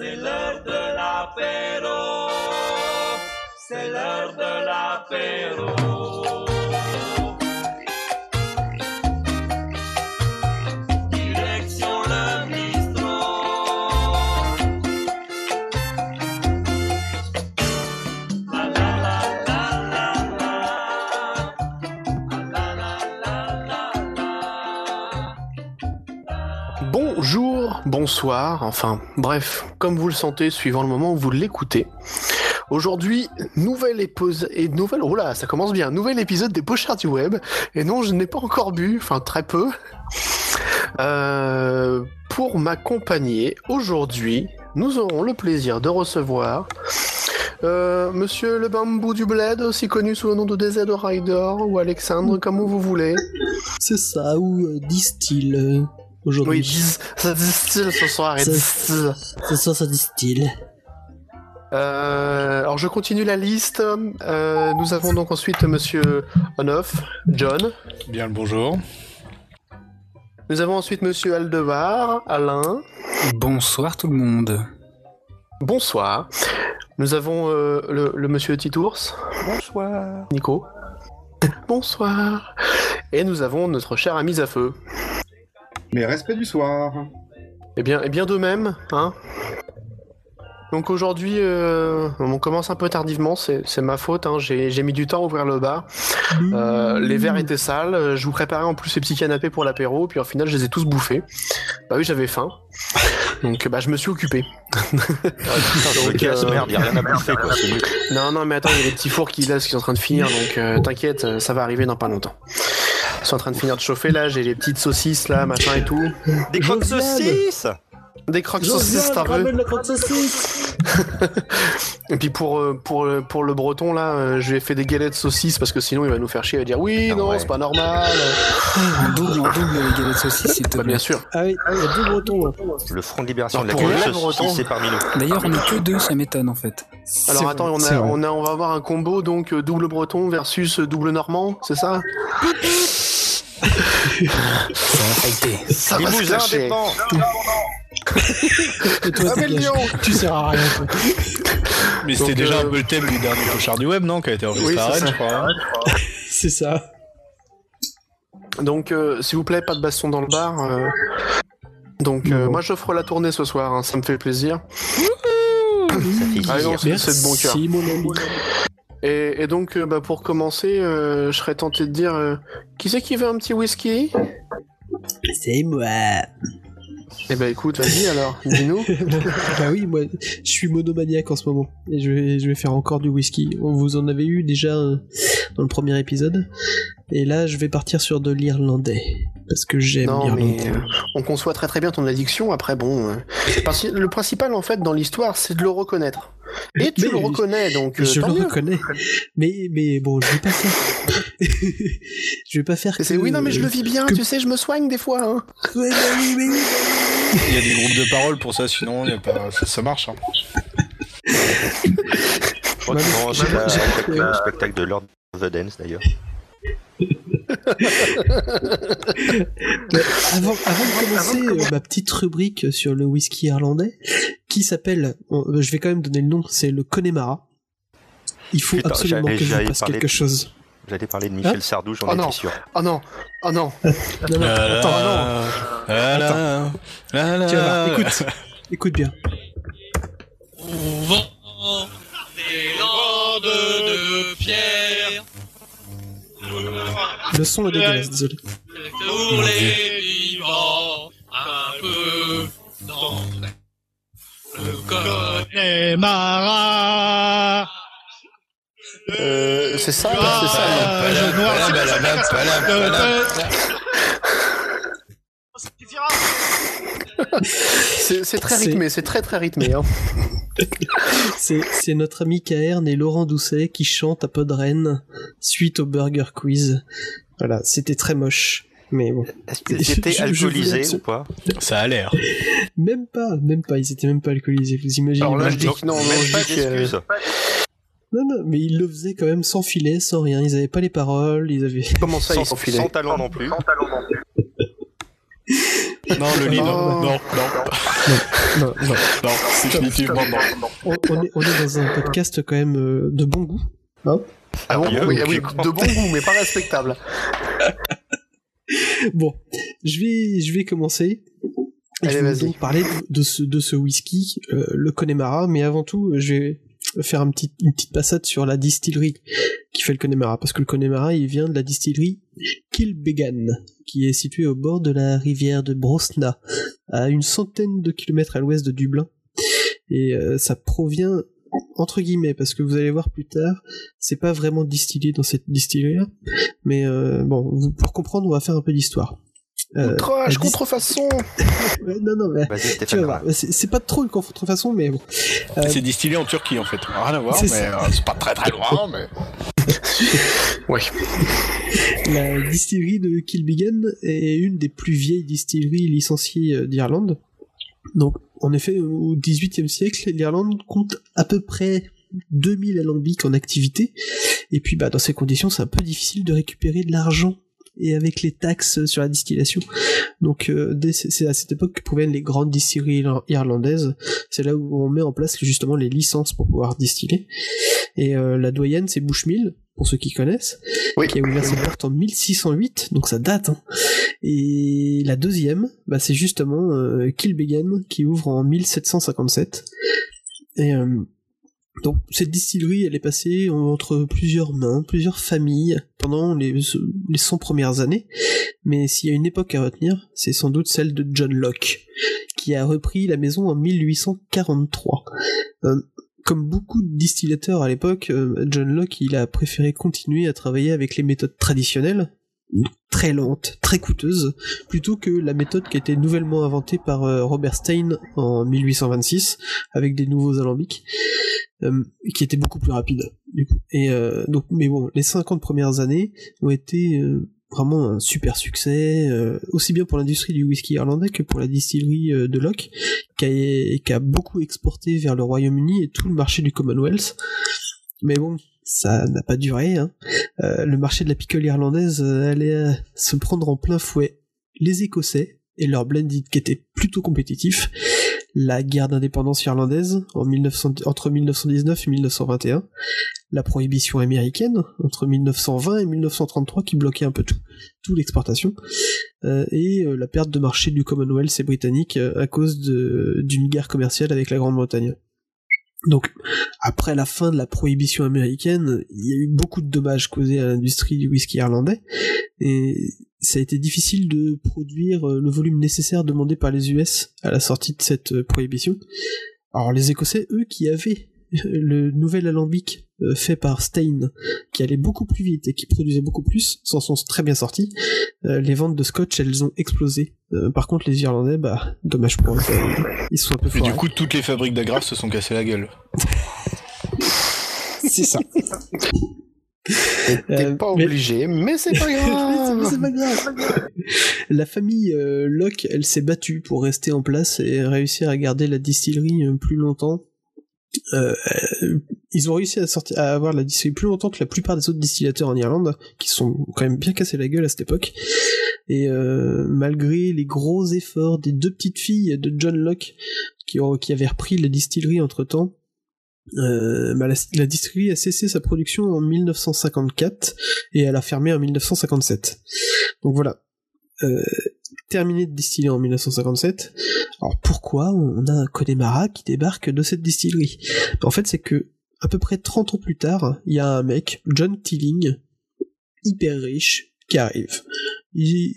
C'est l'heure de l'apéro. C'est l'heure de l'apéro. Bonsoir, enfin bref, comme vous le sentez suivant le moment où vous l'écoutez. Aujourd'hui, nouvelle épisode et nouvelle oh là, ça commence bien, nouvel épisode des Pochards du web. Et non, je n'ai pas encore bu, enfin très peu. Euh, pour m'accompagner aujourd'hui, nous aurons le plaisir de recevoir euh, Monsieur le bambou du bled, aussi connu sous le nom de DZ Rider ou Alexandre, comme vous voulez. C'est ça, ou euh, euh, aujourd'hui. Oui, dis- ça distille ce soir et Ça- distille. Ce soir, ça distille. Euh, alors je continue la liste. Euh, nous avons donc ensuite Monsieur Onoff, John. Bien le bonjour. Nous avons ensuite Monsieur Aldevar, Alain. Bonsoir tout le monde. Bonsoir. Nous avons euh, le, le Monsieur Titours, Bonsoir. Nico. Bonsoir. Et nous avons notre cher ami Zafeu. Mais respect du soir. Eh bien, eh bien de même, hein. Donc aujourd'hui, euh, on commence un peu tardivement, c'est c'est ma faute, hein, j'ai j'ai mis du temps à ouvrir le bar. Euh, les verres étaient sales, je vous préparais en plus ces petits canapés pour l'apéro, puis au final je les ai tous bouffés. Bah oui, j'avais faim. Donc bah je me suis occupé. Euh, merde, y a rien à bouffer quoi, c'est nul. Non, non, mais attends, il y a des petits fours qui, là, qui sont en train de finir, donc euh, t'inquiète, ça va arriver dans pas longtemps. Ils sont en train de finir de chauffer, là, j'ai les petites saucisses, là, machin et tout. Des croques saucisses Des croques saucisses, t'as vu saucisse Et puis pour, euh, pour, le- pour le breton, là, euh, je lui ai fait des galettes saucisses, parce que sinon il va nous faire chier, il va dire oui, Ah non, ouais. c'est pas normal. En double, double les galettes saucisses, s'il te Bah, plaît. bien sûr. Ah oui, il y a deux bretons. là. Le Front de Libération de la les Bretons- saucissé parmi nous. D'ailleurs, on est que deux, ça m'étonne en fait. Alors C'est attends, on, c'est a, on, a, on va avoir un combo, donc euh, double breton versus euh, double normand, c'est ça? Ça va fighter. Ça va se Limousin clasher. dépend Et toi, Tu sers à rien. toi. Mais c'était déjà euh, un peu le thème du dernier Pochard du web, non Qui a été enregistré Oui, à c'est Rennes, ça. je crois. hein C'est ça. Donc, euh, s'il vous plaît, pas de baston dans le bar. euh. Donc, euh, Non. moi, j'offre la tournée ce soir, hein, ça me fait plaisir. Ça fait Ah non, plaisir. c'est de bon cœur. Et, et donc, euh, bah, pour commencer, euh, je serais tenté de dire euh, qui c'est qui veut un petit whisky? C'est moi. Eh ben, écoute, vas-y alors, dis-nous. bah oui, moi, je suis monomaniaque en ce moment. Et je vais, je vais faire encore du whisky. On vous en avait eu déjà euh, dans le premier épisode. Et là, je vais partir sur de l'irlandais. Parce que j'aime Non, l'irlandais. mais euh, on conçoit très très bien ton addiction. Après, bon, euh, parce que le principal en fait dans l'histoire, c'est de le reconnaître. Et tu Mais le reconnais, donc euh, je tant le mieux. reconnais. Mais, mais bon, je vais pas faire. je vais pas faire. C'est que- oui, non, mais je le vis bien. que- Tu sais, je me soigne des fois. Hein. Ouais, bah oui, mais oui. Il y a des groupes de paroles pour ça, sinon y a pas... ça, ça marche. Hein. Je crois J'ai- au j'ai- spectacle, spectacle de Lord of the Dance d'ailleurs. Avant, avant de commencer euh, ma petite rubrique sur le whisky irlandais, qui s'appelle, bon, euh, je vais quand même donner le nom, c'est le Connemara. Il faut Putain, absolument que je passe quelque de- chose. J'allais parler de Michel Sardou, j'en Oh non. étais sûr. Oh non, oh non. Non, non, attends, là, là, tiens, là. écoute, écoute bien. Vent des landes de pierre Le son est dégueulasse, désolé. pour les vivants un peu. Le Connemara Euh, c'est ça, Ah, c'est ça. noir, voilà, voilà. C'est très rythmé, c'est très très rythmé. Hein. C'est notre ami Caern et Laurent Doucet qui chantent à Podren suite au Burger Quiz. Voilà, c'était très moche. Mais bon. Est-ce qu'ils étaient je- je voulais alcoolisés ou pas? Ça a l'air. Même pas, même pas, ils étaient même pas alcoolisés, vous imaginez Alors là, même je dis pas. que non, non, Même je pas dis que, d'excuses. Non, non, mais ils le faisaient quand même sans filet, sans rien. Ils avaient pas les paroles, ils avaient. comment ça, Sans, ils s'enfilaient sans talent non plus. Non, le lead. Oh. Non, non, Non, non. non, définitivement non. On, on est, on est dans un podcast quand même euh, de bon goût. Ah bon, oui, ah mieux. oui, de bon goût, mais pas respectable. Bon, je vais, je vais commencer. Allez, je vais donc parler de, de ce, de ce whisky, euh, le Connemara, mais avant tout, je vais faire un petit, une petite passade sur la distillerie qui fait le Connemara, parce que le Connemara, il vient de la distillerie Qui est située au bord de la rivière de Brosna, à une centaine de kilomètres à l'ouest de Dublin. Et euh, ça provient entre guillemets, parce que vous allez voir plus tard, c'est pas vraiment distillé dans cette distillerie mais euh, bon, pour comprendre, on va faire un peu d'histoire. Euh, Outrage, dis- contrefaçon Ouais, non, non, mais Vas-y, tu vas Stéphane. voir, c'est pas trop une contrefaçon, mais bon. Euh, C'est distillé en Turquie en fait. Rien à voir, C'est mais euh, c'est pas très très loin. Mais... Oui. La distillerie de Kilbegan est une des plus vieilles distilleries licenciées euh, d'Irlande. Donc, en effet, au XVIIIe siècle, l'Irlande compte à peu près 2000 alambics en activité. Et puis, bah, dans ces conditions, c'est un peu difficile de récupérer de l'argent et avec les taxes sur la distillation. Donc, euh, c'est à cette époque que proviennent les grandes distilleries ir- irlandaises. C'est là où on met en place justement les licences pour pouvoir distiller. Et euh, la doyenne, c'est Bushmill, pour ceux qui connaissent Oui. qui a ouvert ses portes en 1608, donc ça date. Hein. Et la deuxième, bah, c'est justement euh, Kilbegan qui ouvre en 1757. Et euh, donc cette distillerie, elle est passée entre plusieurs mains, plusieurs familles pendant les, les 100 premières années. Mais s'il y a une époque à retenir, c'est sans doute celle de John Locke, qui a repris la maison en 1843. Euh, comme beaucoup de distillateurs à l'époque, euh, John Locke, il a préféré continuer à travailler avec les méthodes traditionnelles, très lentes, très coûteuses, plutôt que la méthode qui a été nouvellement inventée par euh, Robert Stein en 1826, avec des nouveaux alambics, euh, qui était beaucoup plus rapide. Et euh, donc, mais bon, les 50 premières années ont été vraiment un super succès, aussi bien pour l'industrie du whisky irlandais que pour la distillerie de Locke, qui a beaucoup exporté vers le Royaume-Uni et tout le marché du Commonwealth. Mais bon, ça n'a pas duré. Hein. Euh, le marché de la picole irlandaise euh, allait euh, se prendre en plein fouet. Les Écossais et leur blended qui était plutôt compétitif. La guerre d'indépendance irlandaise en 1900 entre 1919 et 1921. La prohibition américaine entre 1920 et 1933 qui bloquait un peu tout, tout l'exportation. Et la perte de marché du Commonwealth et britannique à cause d'une guerre commerciale avec la Grande-Bretagne. Donc, après la fin de la prohibition américaine, il y a eu beaucoup de dommages causés à l'industrie du whisky irlandais, et ça a été difficile de produire euh, le volume nécessaire demandé par les US à la sortie de cette euh, prohibition. Alors les Écossais, eux, qui avaient le nouvel alambic euh, fait par Stein, qui allait beaucoup plus vite et qui produisait beaucoup plus, s'en sont très bien sortis. Euh, les ventes de scotch, elles ont explosé. Euh, par contre, les Irlandais, bah, dommage pour eux, euh, ils sont un peu Et forts. du coup, toutes les fabriques d'agrafes se sont cassées la gueule. c'est ça. T'es pas obligé, mais c'est pas grave. C'est pas grave. La famille euh, Locke, elle s'est battue pour rester en place et réussir à garder la distillerie plus longtemps. Euh, ils ont réussi à, sortir, à avoir la distillerie plus longtemps que la plupart des autres distillateurs en Irlande, qui sont quand même bien cassés la gueule à cette époque. Et euh, malgré les gros efforts des deux petites filles de John Locke, qui, ont, qui avaient repris la distillerie entre temps, euh, bah, la, la distillerie a cessé sa production en 1954 et elle a fermé en 1957. Donc voilà. Euh, terminé de distiller en 1957. Alors pourquoi on a un Connemara qui débarque de cette distillerie? En fait, c'est que à peu près 30 ans plus tard, il y a un mec, John Tilling, hyper riche, qui arrive.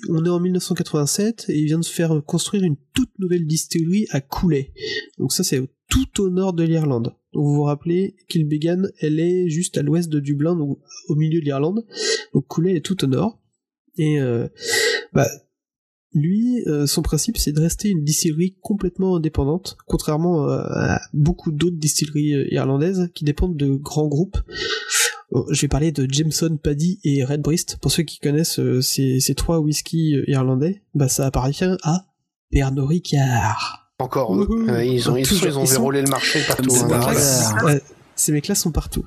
On est en 1987 et il vient de faire construire une toute nouvelle distillerie à Cooley. Donc ça, c'est tout au nord de l'Irlande. Donc vous vous rappelez, Kilbegan, elle est juste à l'ouest de Dublin, donc au milieu de l'Irlande. Donc Cooley est tout au nord. Et euh, bah, lui, euh, son principe, c'est de rester une distillerie complètement indépendante, contrairement euh, à beaucoup d'autres distilleries euh, irlandaises qui dépendent de grands groupes. Euh, Je vais parler de Jameson, Paddy et Redbreast. Pour ceux qui connaissent euh, ces, ces trois whiskies irlandais, bah ça appartient à Pernod Ricard. Encore, Wouhou. euh, ils ont, ils, Toujours, ils ont ils sont- le marché partout. Hein. Ces ces mecs-là sont partout.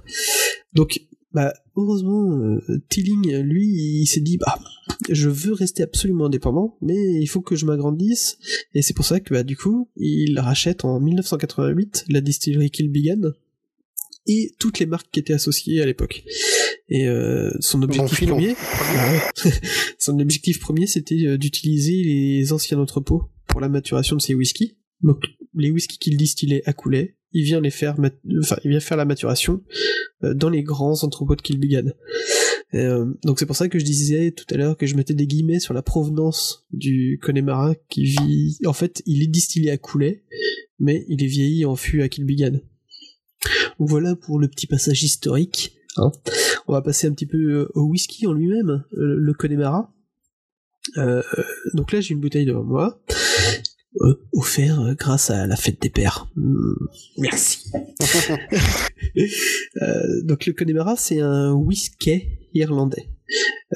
Donc, bah heureusement, euh, Tilling, lui, il s'est dit bah je veux rester absolument indépendant, mais il faut que je m'agrandisse, et c'est pour ça que bah du coup, il rachète en 1988 la distillerie Kilbigan et toutes les marques qui étaient associées à l'époque. Et euh, son objectif premier, son objectif premier, c'était euh, d'utiliser les anciens entrepôts pour la maturation de ses whiskies. Donc les whiskies qu'il distillait à Coulet, il vient les faire, enfin il vient faire la maturation euh, dans les grands entrepôts de Kilbigan. Et, euh, donc c'est pour ça que je disais tout à l'heure que je mettais des guillemets sur la provenance du Connemara qui vit. En fait, il est distillé à Coulet, mais il est vieilli en fût à Kilbigan. Donc voilà pour le petit passage historique. hein. On va passer un petit peu euh, au whisky en lui-même, euh, le Connemara. Donc là j'ai une bouteille devant moi, euh, offert euh, grâce à la fête des pères. Hmm, merci. Euh, donc le Connemara c'est un whisky irlandais.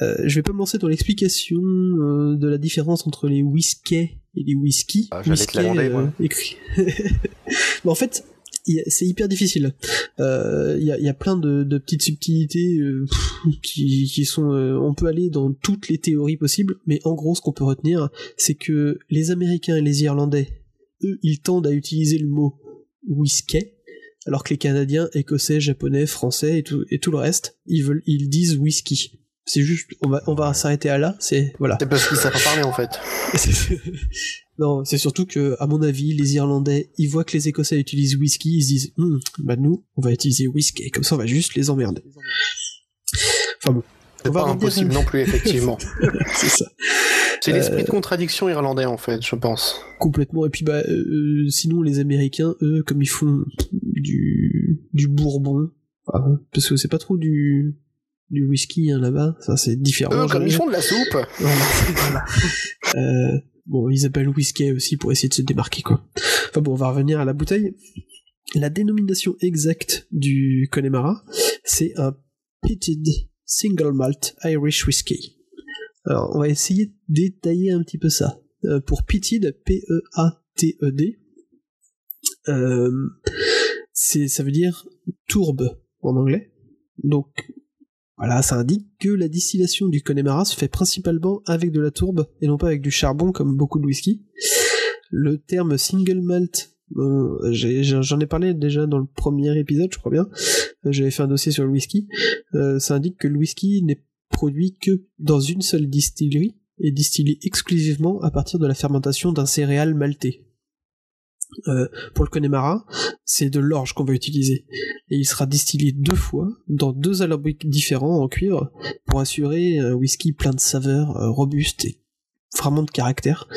Euh, je vais pas me lancer dans l'explication euh, de la différence entre les whiskies et les whisky. Ah, Whisky, euh, écrit. Mais en fait, c'est hyper difficile. Euh, Il y, a, il y a plein de, de petites subtilités euh, qui, qui sont. euh, on peut aller dans toutes les théories possibles, mais en gros, ce qu'on peut retenir, c'est que les Américains et les Irlandais, eux, ils tendent à utiliser le mot whisky, alors que les Canadiens, Écossais, Japonais, Français et tout, et tout le reste, ils veulent, ils disent whisky. C'est juste, on va, on va s'arrêter à là. C'est voilà. C'est parce qu'ils savent pas parler en fait. non, c'est surtout que, à mon avis, les Irlandais, ils voient que les Écossais utilisent whisky, ils se disent, Hum, bah nous, on va utiliser whisky, comme ça on va juste les emmerder. Enfin bon. C'est pas impossible non plus, effectivement. c'est ça. C'est l'esprit Euh, de contradiction irlandais en fait, je pense. Complètement. Et puis bah, euh, sinon les Américains, eux, comme ils font du du Bourbon, ah, parce que c'est pas trop du du whisky hein, là-bas, ça c'est différent. Eux, comme ils font de la soupe. Voilà. Euh, bon, ils appellent whisky aussi pour essayer de se démarquer, quoi. Enfin bon, on va revenir à la bouteille. La dénomination exacte du Connemara, c'est un Pitted Single Malt Irish Whiskey. Alors, on va essayer de détailler un petit peu ça. Euh, pour Pitted, P-E-A-T-E-D, euh, ça veut dire tourbe en anglais. Donc, voilà, ça indique que la distillation du Connemara se fait principalement avec de la tourbe et non pas avec du charbon comme beaucoup de whisky. Le terme single malt, euh, j'en ai parlé déjà dans le premier épisode, je crois bien. Euh, J'avais fait un dossier sur le whisky. Euh, ça indique que le whisky n'est produit que dans une seule distillerie et distillé exclusivement à partir de la fermentation d'un céréal maltais. Euh, pour le Connemara, c'est de l'orge qu'on va utiliser. Et il sera distillé deux fois dans deux alambics différents en cuivre pour assurer un whisky plein de saveurs, euh, robuste et vraiment de caractère.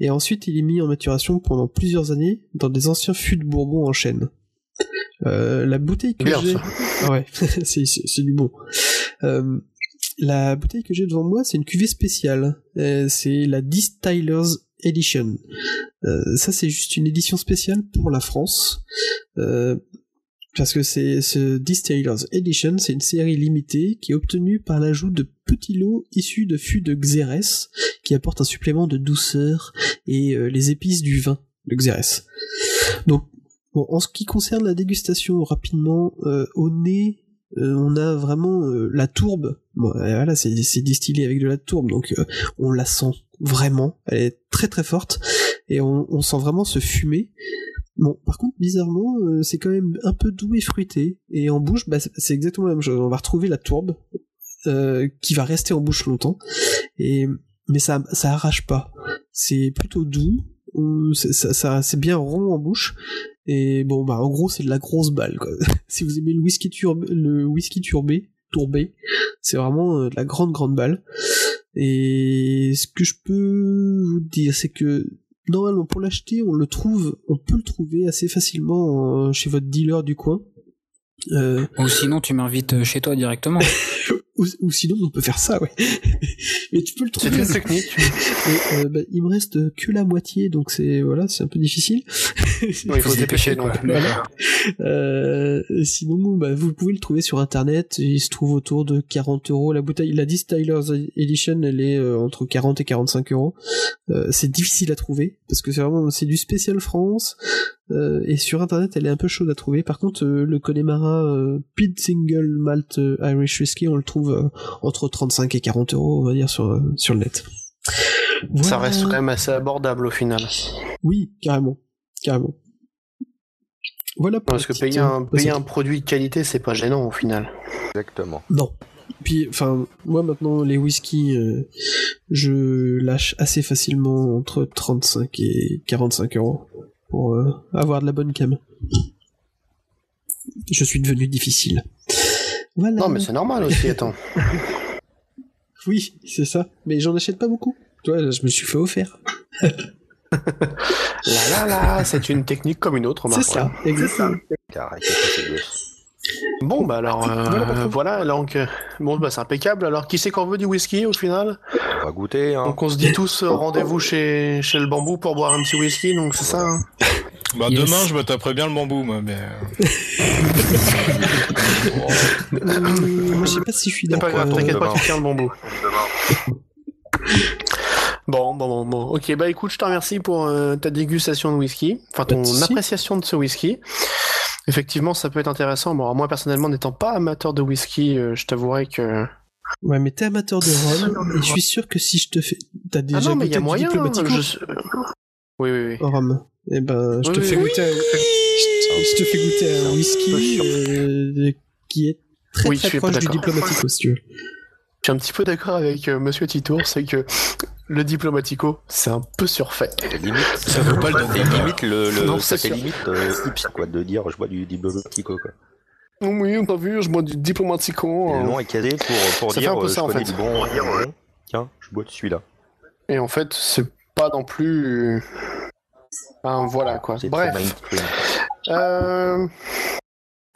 Et ensuite, il est mis en maturation pendant plusieurs années dans des anciens fûts de Bourbon en chêne. Euh, la bouteille que j'ai. Ah ouais, c'est, c'est, c'est du bon. Euh, la bouteille que j'ai devant moi, c'est une cuvée spéciale. Euh, c'est la Distillers Edition. Euh, ça, c'est juste une édition spéciale pour la France. Euh, parce que c'est ce Distillers Edition, c'est une série limitée qui est obtenue par l'ajout de petits lots issus de fûts de Xérès qui apportent un supplément de douceur et euh, les épices du vin de Xérès. Donc, bon, en ce qui concerne la dégustation rapidement, euh, au nez, euh, on a vraiment euh, la tourbe. Bon, voilà, c'est distillé avec de la tourbe, donc euh, on la sent vraiment. Elle est très très forte et on, sent vraiment ce fumer. Bon, par contre, bizarrement, euh, c'est quand même un peu doux et fruité. Et en bouche, bah, c'est exactement la même chose. On va retrouver la tourbe euh, qui va rester en bouche longtemps. Et mais ça ça arrache pas. C'est plutôt doux. c'est- Ça, c'est bien rond en bouche. Et bon, bah en gros, c'est de la grosse balle. Si vous aimez le whisky turbé, le whisky turbé, tourbé, c'est vraiment euh, de la grande grande balle. Et ce que je peux vous dire, c'est que normalement pour l'acheter, on le trouve, on peut le trouver assez facilement euh, chez votre dealer du coin. Euh, Ou sinon, tu m'invites chez toi directement. ou, ou sinon, on peut faire ça, ouais. Mais tu peux le C'est trouver. une technique. Mais, euh, bah, il me reste que la moitié, donc c'est voilà, c'est un peu difficile. Il faut se dépêcher. Voilà. Euh, sinon, bah, vous pouvez le trouver sur internet. Il se trouve autour de 40 euros. La bouteille, la Distillers Edition, elle est euh, entre 40 et 45 euros. Euh, c'est difficile à trouver parce que c'est vraiment c'est du spécial France. Euh, et sur internet, elle est un peu chaude à trouver. Par contre, euh, le Connemara euh, Pid Single Malt euh, Irish Whiskey, on le trouve euh, entre 35 et 40 euros, on va dire, sur, euh, sur le net. Ça reste quand même assez abordable au final. Oui, carrément. Carrément. Voilà pour Parce que petite, payer euh, un, payer un produit de qualité, c'est pas gênant au final. Exactement. Non. Puis, enfin, moi maintenant, les whiskies, euh, je lâche assez facilement entre 35 et 45 euros pour euh, avoir de la bonne cam. Je suis devenu difficile. Voilà. Non, mais c'est normal aussi, attends. Oui, c'est ça. Mais j'en achète pas beaucoup. Toi, je me suis fait offert. Là, là, là, c'est une technique comme une autre, C'est ça, exactement. Bon, bah alors, euh, Voilà, donc, euh, bon, bah c'est impeccable. Alors, qui c'est qu'on veut du whisky au final? On va goûter, hein. Donc, on se dit tous euh, rendez-vous chez, chez le bambou pour boire un petit whisky, donc c'est ça hein? Bah, Yes. demain, je me taperai bien le bambou, moi, mais. euh, moi, je sais pas si je suis C'est pas d'accord. grave, t'inquiète pas, demain. tu tiens le bambou. Bon, bon, bon, bon. Ok, bah écoute, je te remercie pour euh, ta dégustation de whisky, enfin Pas de ton souci. appréciation de ce whisky. Effectivement, ça peut être intéressant. Bon, alors moi personnellement, n'étant pas amateur de whisky, euh, je t'avouerais que. Ouais, mais t'es amateur de rhum, et je suis sûr que si je te fais... T'as déjà ah non, mais il y goûté a du moyen. Je- Oui, oui, oui. rhum Eh ben, je Oui, te oui, fais oui. goûter un... je, te fais goûter un whisky euh, qui est très très proche du. Diplomatico, si tu veux. Je suis un petit peu d'accord avec euh, Monsieur Titour, c'est que le Diplomatico, c'est un peu surfait. Limite, Ça vaut pas le donner. limite le, le Non, ça fait limite euh, hips, quoi, de dire je bois du diplomatico, quoi. Oui, on t'a vu, je bois du Diplomatico. Et hein. le nom est casé pour, pour Ça fait dire un peu euh, ça, je en fait. bon, bon. Tiens, je bois de celui-là. Et en fait, c'est pas non plus. Enfin, voilà quoi. C'est Bref. Euh...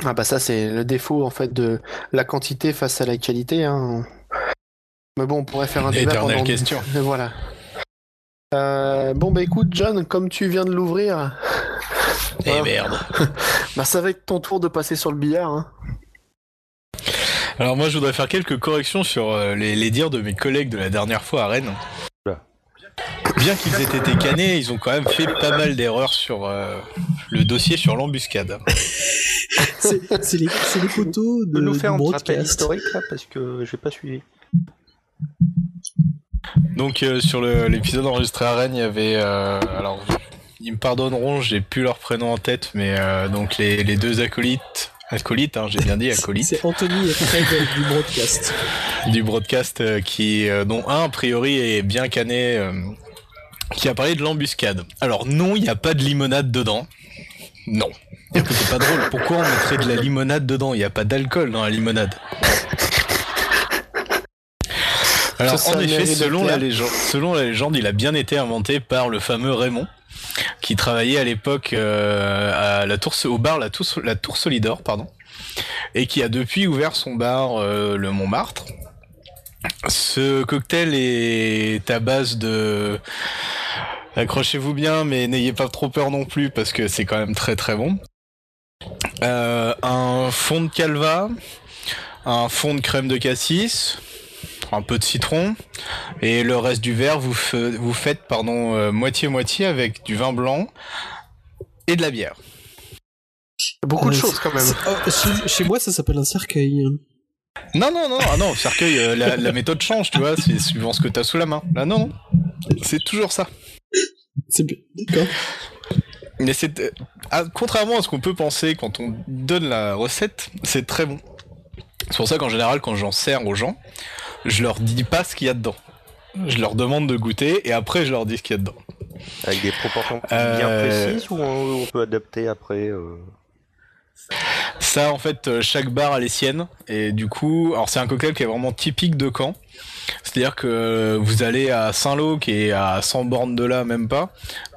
Ah bah ça c'est le défaut en fait de la quantité face à la qualité. Hein. Mais bon, on pourrait faire un débat Éternelle pendant... question. Voilà. Euh, bon bah écoute John, comme tu viens de l'ouvrir, Eh merde. bah ça va être ton tour de passer sur le billard. Hein. Alors, moi, je voudrais faire quelques corrections sur euh, les, les dires de mes collègues de la dernière fois à Rennes. Bien qu'ils aient été canés, ils ont quand même fait pas mal d'erreurs sur euh, le dossier sur l'embuscade. C'est c'est les, c'est les photos de, nous faire un petit rappel historique là parce que j'ai pas suivi. Donc euh, sur l'épisode enregistré à Rennes, il y avait euh, alors ils me pardonneront, j'ai plus leur prénom en tête, mais euh, donc les, les deux acolytes, acolytes, hein, j'ai bien dit acolytes C'est Anthony et Fred du broadcast. du broadcast euh, qui euh, dont un a priori est bien cané, euh, qui a parlé de l'embuscade. Alors non, il n'y a pas de limonade dedans. Non. C'est pas drôle. Pourquoi on mettrait de la limonade dedans? Il n'y a pas d'alcool dans la limonade. Alors en effet, selon la, légende, selon la légende, il a bien été inventé par le fameux Raymond, qui travaillait à l'époque euh, à la tour, au bar la tour, la tour Solidor, pardon, et qui a depuis ouvert son bar euh, le Montmartre. Ce cocktail est à base de accrochez-vous bien, mais n'ayez pas trop peur non plus parce que c'est quand même très très bon. Euh, un fond de calva, un fond de crème de cassis, un peu de citron, et le reste du verre vous, vous faites pardon euh, moitié-moitié avec du vin blanc et de la bière. Beaucoup de choses quand même. oh, chez, chez moi, ça s'appelle un cercueil. Non, non, non, ah non, cercueil, euh, la, la méthode change, tu vois, c'est suivant ce que t'as sous la main. Là, non, non, c'est toujours ça. C'est bien. D'accord. Mais c'est euh, ah, contrairement à ce qu'on peut penser quand on donne la recette, c'est très bon. C'est pour ça qu'en général, quand j'en sers aux gens, je leur dis pas ce qu'il y a dedans. Je leur demande de goûter et après je leur dis ce qu'il y a dedans. Avec des proportions bien Euh, précises ou on, peut adapter après euh, Ça, en fait, euh, chaque bar a les siennes. Et du coup, alors c'est un cocktail qui est vraiment typique de Caen. C'est-à-dire que vous allez à Saint-Lô, qui est à 100 bornes de là, même pas.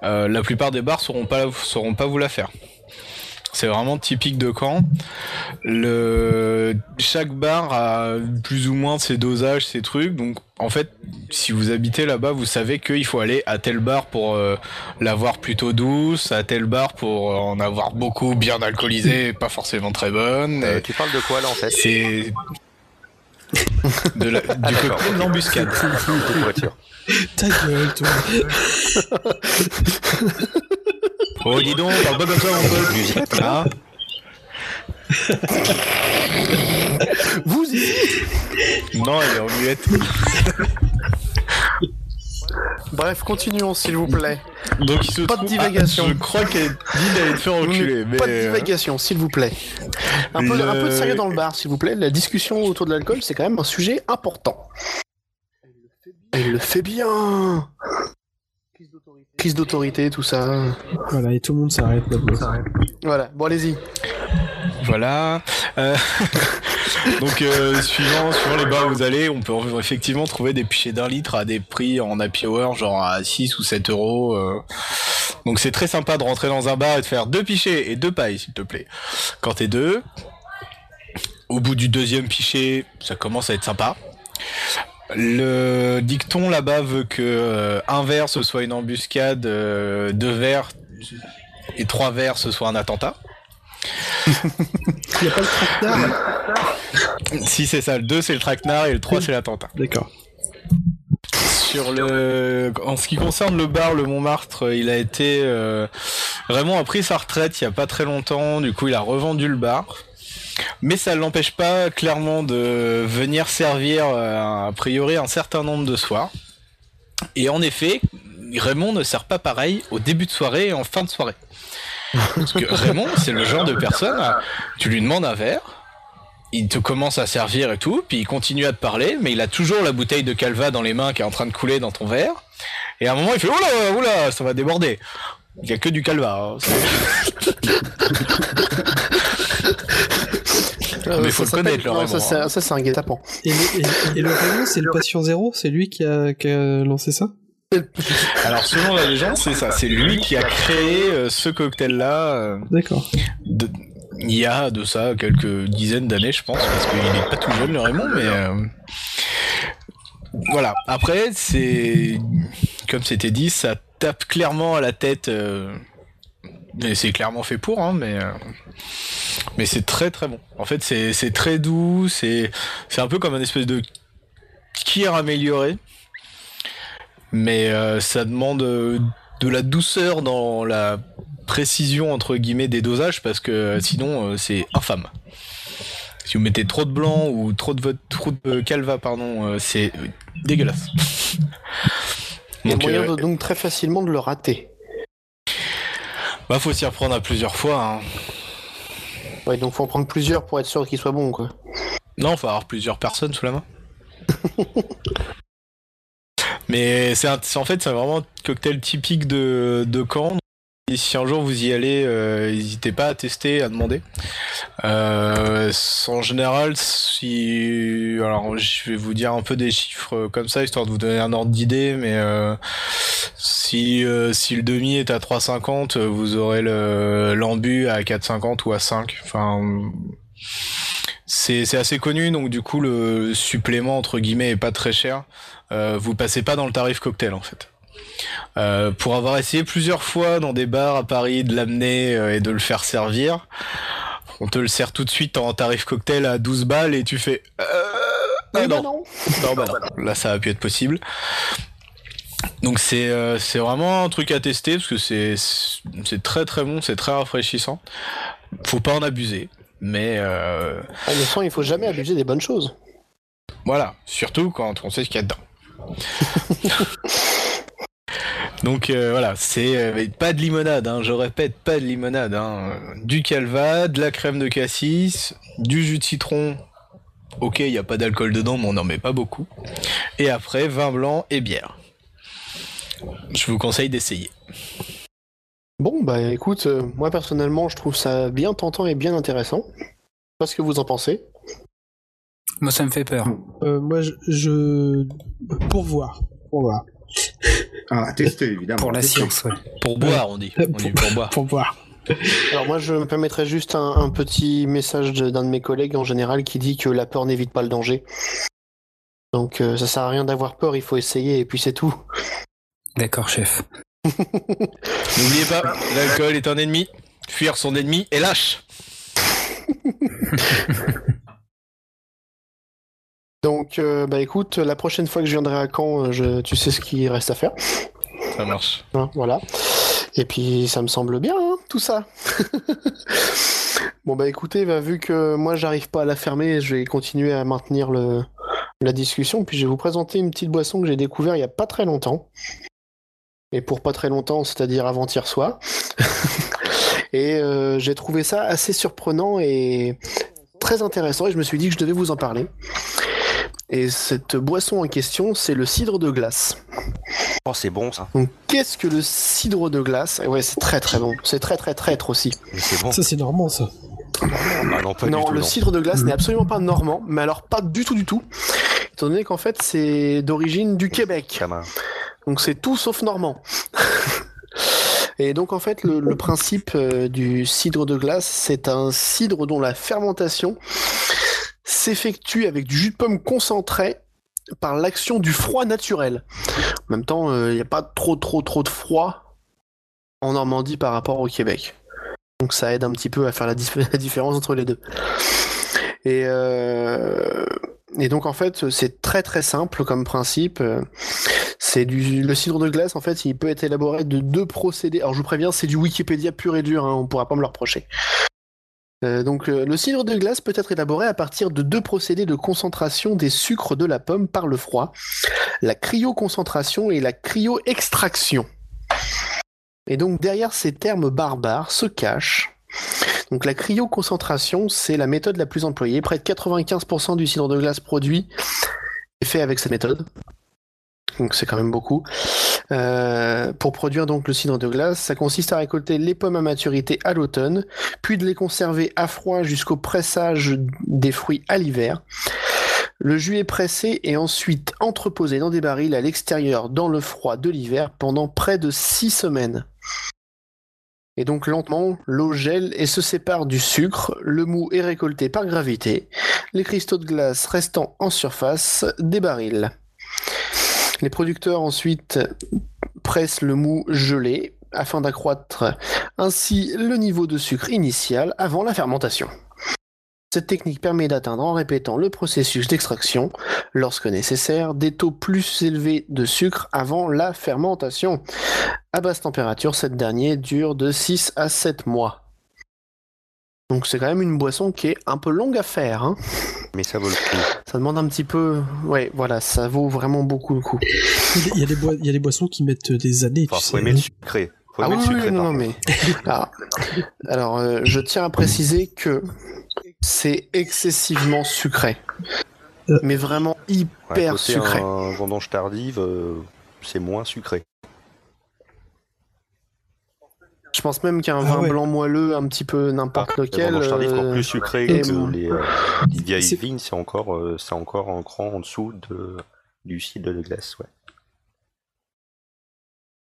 euh, la plupart des bars sauront pas, sauront pas vous la faire. C'est vraiment typique de Caen. Le chaque bar a plus ou moins ses dosages, ses trucs. Donc en fait, si vous habitez là-bas, vous savez qu'il faut aller à tel bar pour euh, l'avoir plutôt douce, à tel bar pour euh, en avoir beaucoup bien alcoolisé, pas forcément très bonne. euh, Et Tu parles de quoi là en fait? C'est de la, du d'accord. cocktail de l'embuscade. Ta gueule, toi. Oh, dis donc, parle pas comme ça, mon pote. Hein Vous ici non, il est en muette. Bref, continuons s'il vous plaît. Donc il se Pas de trouve- divagation. Ah, je crois qu'elle dit d'aller te faire enculer, mais... Pas de euh, divagation, s'il vous plaît. Un peu, un peu de sérieux dans le bar, s'il vous plaît. La discussion autour de l'alcool, c'est quand même un sujet important. Elle le fait bien. Crise d'autorité, tout ça. Voilà, et tout le monde s'arrête. Voilà, bon allez-y. Voilà. Euh, Donc, euh, suivant, suivant les bars où vous allez, on peut effectivement trouver des pichets d'un litre à des prix en happy hour, genre à 6 ou 7 euros. euh. Donc, c'est très sympa de rentrer dans un bar et de faire deux pichets et deux pailles, s'il te plaît. Quand t'es deux, au bout du deuxième pichet, ça commence à être sympa. Le dicton là-bas veut que euh, un verre ce soit une embuscade, euh, deux verres et trois verres ce soit un attentat. Il n'y a pas le traquenard Si c'est ça, le 2 c'est le traquenard et le 3 c'est l'attentat. D'accord. Sur le, en ce qui concerne le bar, le Montmartre, il a été, euh, Raymond a pris sa retraite il y a pas très longtemps, du coup il a revendu le bar. Mais ça ne l'empêche pas clairement de venir servir euh, a priori un certain nombre de soirs. Et en effet, Raymond ne sert pas pareil au début de soirée et en fin de soirée. Parce que Raymond, c'est le genre de personne, euh, tu lui demandes un verre, il te commence à servir et tout, puis il continue à te parler, mais il a toujours la bouteille de calva dans les mains qui est en train de couler dans ton verre. Et à un moment, il fait oula, oula, ça va déborder. Il y a que du calva. hein. Euh, Mais faut ça le connaître, le non, Raymond, ça, c'est- hein. ça, c'est un guet-apens. Et le, et- et le Raymond, c'est le patient zéro C'est lui qui a, qui a lancé ça? Alors selon la légende, c'est ça, c'est lui qui a créé euh, ce cocktail-là. euh, D'accord. de- il y a de ça quelques dizaines d'années, je pense, parce qu'il n'est pas tout jeune, le Raymond, mais euh, voilà. Après, c'est comme c'était dit, ça tape clairement à la tête. Mais c'est clairement fait pour, hein, mais euh, mais c'est très très bon. En fait, c'est c'est très doux, c'est c'est un peu comme un espèce de kir amélioré, mais euh, ça demande euh, de la douceur dans la précision entre guillemets des dosages parce que sinon euh, c'est infâme. Si vous mettez trop de blanc ou trop de, trop de calva, pardon, c'est dégueulasse. Il y a moyen de- donc très facilement de le rater. Bah, faut s'y reprendre à plusieurs fois. hein. Ouais, donc faut en prendre plusieurs pour être sûr qu'il soit bon, quoi. Non, faut avoir plusieurs personnes sous la main. Mais c'est en fait c'est vraiment un cocktail typique de, de Caen. Si un jour vous y allez, euh, n'hésitez pas à tester, à demander. Euh, en général, si alors je vais vous dire un peu des chiffres comme ça histoire de vous donner un ordre d'idée, mais euh, si si le demi est à 3,50, euh, vous aurez le l'ambu à 4,50 ou à 5. Enfin c'est c'est assez connu, donc du coup le supplément entre guillemets est pas très cher. Euh, vous passez pas dans le tarif cocktail en fait. Euh, pour avoir essayé plusieurs fois dans des bars à Paris de l'amener euh, et de le faire servir, on te le sert tout de suite en tarif cocktail à 12 balles et tu fais euh, ah Eh ben non. Non, bah non. Là, ça a pu être possible. Donc c'est euh, c'est vraiment un truc à tester parce que c'est c'est très très bon, c'est très rafraîchissant. Faut pas en abuser, mais euh, En même temps, il faut jamais abuser des bonnes choses. voilà, surtout quand on sait ce qu'il y a dedans. Donc euh, voilà, c'est euh, pas de limonade, hein, je répète, pas de limonade. Hein. Du calva, de la crème de cassis, du jus de citron. Ok, il n'y a pas d'alcool dedans, mais on n'en met pas beaucoup. Et après, vin blanc et bière. Je vous conseille d'essayer. Bon, bah écoute, euh, moi personnellement, je trouve ça bien tentant et bien intéressant. Je sais pas ce que vous en pensez. Moi, ça me fait peur. Euh, moi, je, je... Pour voir. Pour voir. Ah, à tester, évidemment. Pour la science, ouais. Pour boire, on dit. On dit pour boire. Pour voir. Alors moi, je me permettrais juste un, un petit message d'un de mes collègues en général qui dit que la peur n'évite pas le danger. Donc euh, ça sert à rien d'avoir peur, il faut essayer et puis c'est tout. D'accord, chef. N'oubliez pas, l'alcool est un ennemi. Fuir son ennemi est lâche. Donc euh, bah écoute, la prochaine fois que je viendrai à Caen, euh, je, tu sais ce qu'il reste à faire. Ça marche. Hein, voilà. Et puis ça me semble bien, hein, tout ça. bon bah écoutez, bah, vu que moi j'arrive pas à la fermer, je vais continuer à maintenir le, la discussion, puis je vais vous présenter une petite boisson que j'ai découvert il y a pas très longtemps. Et pour pas très longtemps, c'est-à-dire avant-hier soir. et euh, j'ai trouvé ça assez surprenant et très intéressant, et je me suis dit que je devais vous en parler. Et cette boisson en question, c'est le cidre de glace. Oh, c'est bon ça. Donc, qu'est-ce que le cidre de glace? Eh Ouais, c'est très très bon. C'est très très traître aussi. Mais c'est bon. Ça, c'est normand, ça. Ah non, pas non, du tout. le non. cidre de glace n'est absolument pas normand, mais alors pas du tout du tout. Étant donné qu'en fait, c'est d'origine du Québec. Donc c'est tout sauf normand. Et donc en fait, le, le principe euh, du cidre de glace, c'est un cidre dont la fermentation s'effectue avec du jus de pomme concentré par l'action du froid naturel. En même temps, euh, il n'y a pas trop trop trop de froid en Normandie par rapport au Québec. Donc ça aide un petit peu à faire la, dif- la différence entre les deux. Et, euh, et donc en fait, c'est très très simple comme principe. C'est du le cidre de glace en fait, il peut être élaboré de deux procédés. Alors je vous préviens, c'est du Wikipédia pur et dur, hein, on pourra pas me le reprocher. Euh, donc euh, le cidre de glace peut être élaboré à partir de deux procédés de concentration des sucres de la pomme par le froid, la cryoconcentration et la cryoextraction. Et donc derrière ces termes barbares se cache donc la cryoconcentration, c'est la méthode la plus employée. Près de 95% du cidre de glace produit est fait avec cette méthode. Donc c'est quand même beaucoup. Euh, pour produire donc le cidre de glace, ça consiste à récolter les pommes à maturité à l'automne, puis de les conserver à froid jusqu'au pressage des fruits à l'hiver. Le jus est pressé et ensuite entreposé dans des barils à l'extérieur dans le froid de l'hiver pendant près de six semaines. Et donc lentement, l'eau gèle et se sépare du sucre, le mou est récolté par gravité, les cristaux de glace restant en surface des barils. Les producteurs ensuite pressent le mou gelé afin d'accroître ainsi le niveau de sucre initial avant la fermentation. Cette technique permet d'atteindre en répétant le processus d'extraction, lorsque nécessaire, des taux plus élevés de sucre avant la fermentation. À basse température, cette dernière dure de 6 à 7 mois. Donc c'est quand même une boisson qui est un peu longue à faire. hein. Mais ça vaut le coup. Ça demande un petit peu... Ouais, voilà, ça vaut vraiment beaucoup le coup. Il y a des, boi- il y a des boissons qui mettent des années, Enfin, tu faut sais. aimer le sucré. Faut Ah aimer oui, le sucré. non, non, mais... Alors, alors, euh, je tiens à préciser que c'est excessivement sucré. Euh. Mais vraiment hyper sucré. Un vendange tardive, euh, c'est moins sucré. Je pense même qu'un Ah vin ouais. blanc moelleux, un petit peu n'importe Le lequel... tardive, encore euh, plus sucré que bon. les, euh, les vieilles C'est- vignes, c'est encore, euh, c'est encore un cran en dessous de, du cidre de glace. Ouais.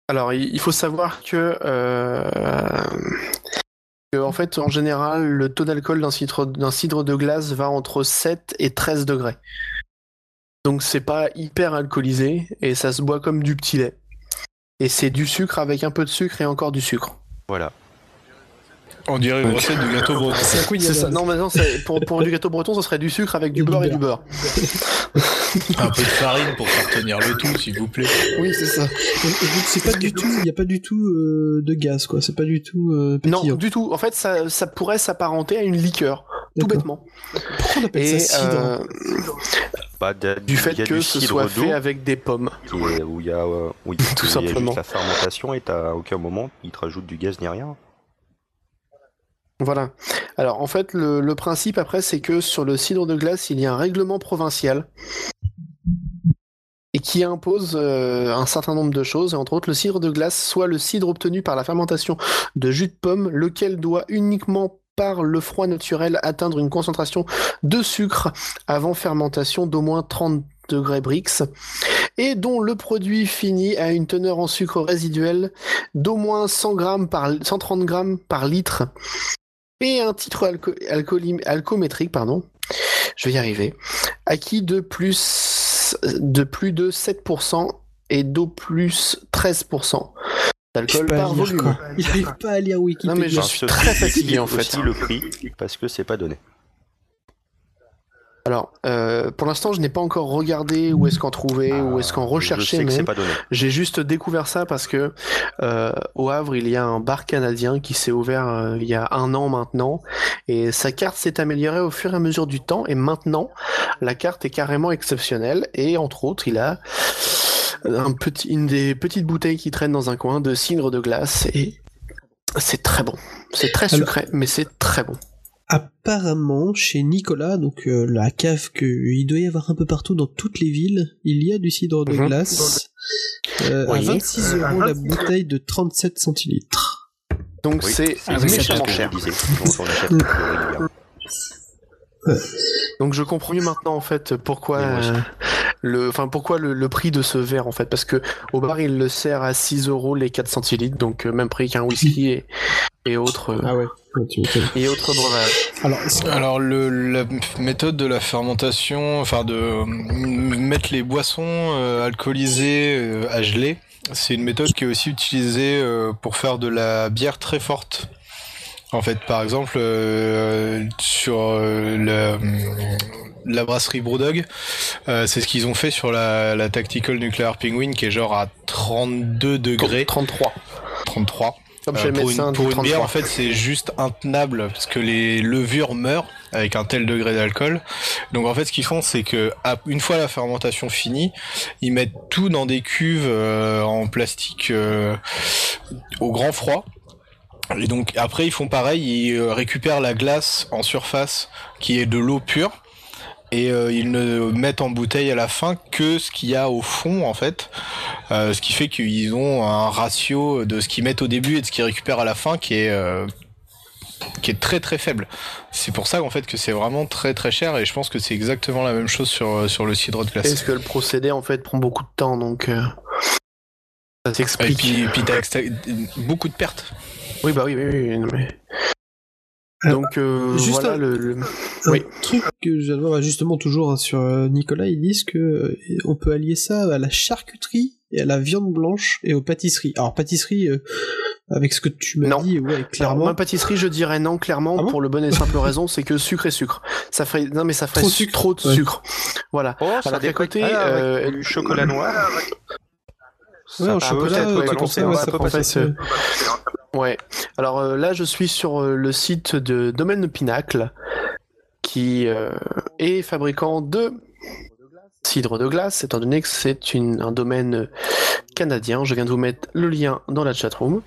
Alors, il il faut savoir que, euh, que, en fait, en général, le taux d'alcool d'un cidre, d'un cidre de glace va entre 7 et 13 degrés. Donc, c'est pas hyper alcoolisé et ça se boit comme du petit lait. Et c'est du sucre avec un peu de sucre et encore du sucre. Voilà. On dirait une recette de gâteau breton. C'est ça. Non, maintenant, c'est- pour, pour du gâteau breton, ça serait du sucre avec du beurre et du beurre. Un peu de farine pour faire tenir le tout, s'il vous plaît. Oui, c'est ça. Et- et donc, c'est pas du tout, il n'y a pas du tout euh, de gaz, quoi. C'est pas du tout euh, Non, du tout. En fait, ça, ça pourrait s'apparenter à une liqueur, tout bêtement. Pourquoi on appelle Et ça cidre? euh, Du fait il que du ce soit fait avec des pommes. est- où il y a, où il- Tout il y a simplement. juste la fermentation et à aucun moment ils te rajoutent du gaz ni rien. Voilà. Alors en fait, le, le principe après, c'est que sur le cidre de glace, il y a un règlement provincial et qui impose euh, un certain nombre de choses, et entre autres le cidre de glace, soit le cidre obtenu par la fermentation de jus de pomme, lequel doit uniquement par le froid naturel atteindre une concentration de sucre avant fermentation d'au moins 30 degrés Brix, et dont le produit fini a une teneur en sucre résiduel d'au moins 100 grammes par 130 grammes par litre et un titre alco pardon, je vais y arriver, acquis de plus de plus de 7% et d'au plus 13% par volume. quoi. Il arrive pas à lire Wikipédia. Non, mais je suis très fatigué, en fait. aussi le prix parce que c'est pas donné. Alors, euh, pour l'instant, je n'ai pas encore regardé où est-ce qu'en trouver, où est-ce sais que mais c'est pas donné. j'ai juste découvert ça parce que euh, au Havre, il y a un bar canadien qui s'est ouvert euh, il y a un an maintenant, et sa carte s'est améliorée au fur et à mesure du temps, et maintenant, la carte est carrément exceptionnelle, et entre autres, il a un petit, une des petites bouteilles qui traînent dans un coin de cidre de glace, et c'est très bon. C'est très Alors- sucré, mais c'est très bon. Apparemment, chez Nicolas, donc euh, la cave que il doit y avoir un peu partout dans toutes les villes, il y a du cidre de Mhm. glace euh, à Oui. 26 euros la bouteille de 37 centilitres. Donc Oui, c'est Ah méchamment cher. Donc je comprends mieux maintenant en fait pourquoi euh, le, enfin pourquoi le, le prix de ce verre en fait parce que au bar il le sert à 6 euros les 4 centilitres donc euh, même prix qu'un whisky et, et autres euh, Ah ouais. et autres breuvages. Alors, est-ce- Alors le, la méthode de la fermentation, enfin de mettre les boissons euh, alcoolisées euh, à geler, c'est une méthode qui est aussi utilisée euh, pour faire de la bière très forte. En fait, par exemple, euh, sur euh, la, la brasserie Brewdog, euh, c'est ce qu'ils ont fait sur la, la Tactical Nuclear Penguin, qui est genre à 32 degrés, 33. 33. Comme Euh, chez le pour médecin une, pour une 33. bière, en fait, c'est juste intenable parce que les levures meurent avec un tel degré d'alcool. Donc, en fait, ce qu'ils font, c'est que une fois la fermentation finie, ils mettent tout dans des cuves euh, en plastique euh, au grand froid. Et donc après, ils font pareil, ils euh, récupèrent la glace en surface qui est de l'eau pure. Et euh, ils ne mettent en bouteille à la fin que ce qu'il y a au fond en fait, Euh, ce qui fait qu'ils ont un ratio de ce qu'ils mettent au début et de ce qu'ils récupèrent à la fin qui est euh, qui est très très faible. C'est pour ça qu'en fait que c'est vraiment très très cher et je pense que c'est exactement la même chose sur sur le cidre de glace. Est-ce que le procédé en fait prend beaucoup de temps donc euh, ça Et s'explique. puis, puis t'as t'as beaucoup de pertes. Oui bah oui oui, oui non, mais Alors, donc euh, juste voilà un- le, le- un Oui. truc que je viens de voir justement toujours hein, sur euh, Nicolas, ils disent que euh, on peut allier ça à la charcuterie et à la viande blanche et aux pâtisseries. Alors pâtisserie, euh, avec ce que tu m'as dit, ouais, Alors, clairement. ma pâtisserie, je dirais non, clairement, Ah bon pour le bonne et simple raison, c'est que sucre et sucre. Ça ferait, non, mais ça ferait Trop su- sucre. trop de Ouais. sucre. Voilà. Oh, ça Alors dépend. côté, Ah, euh, du chocolat noir. Ouais, en chocolat, ouais, tout comme balancer, ça, ouais, ouais, ça peut peut passer. passer. Ouais. Alors euh, là, je suis sur euh, le site de Domaine Pinacle, qui euh, est fabricant de cidre de glace, étant donné que c'est un domaine canadien. Je viens de vous mettre le lien dans la chatroom.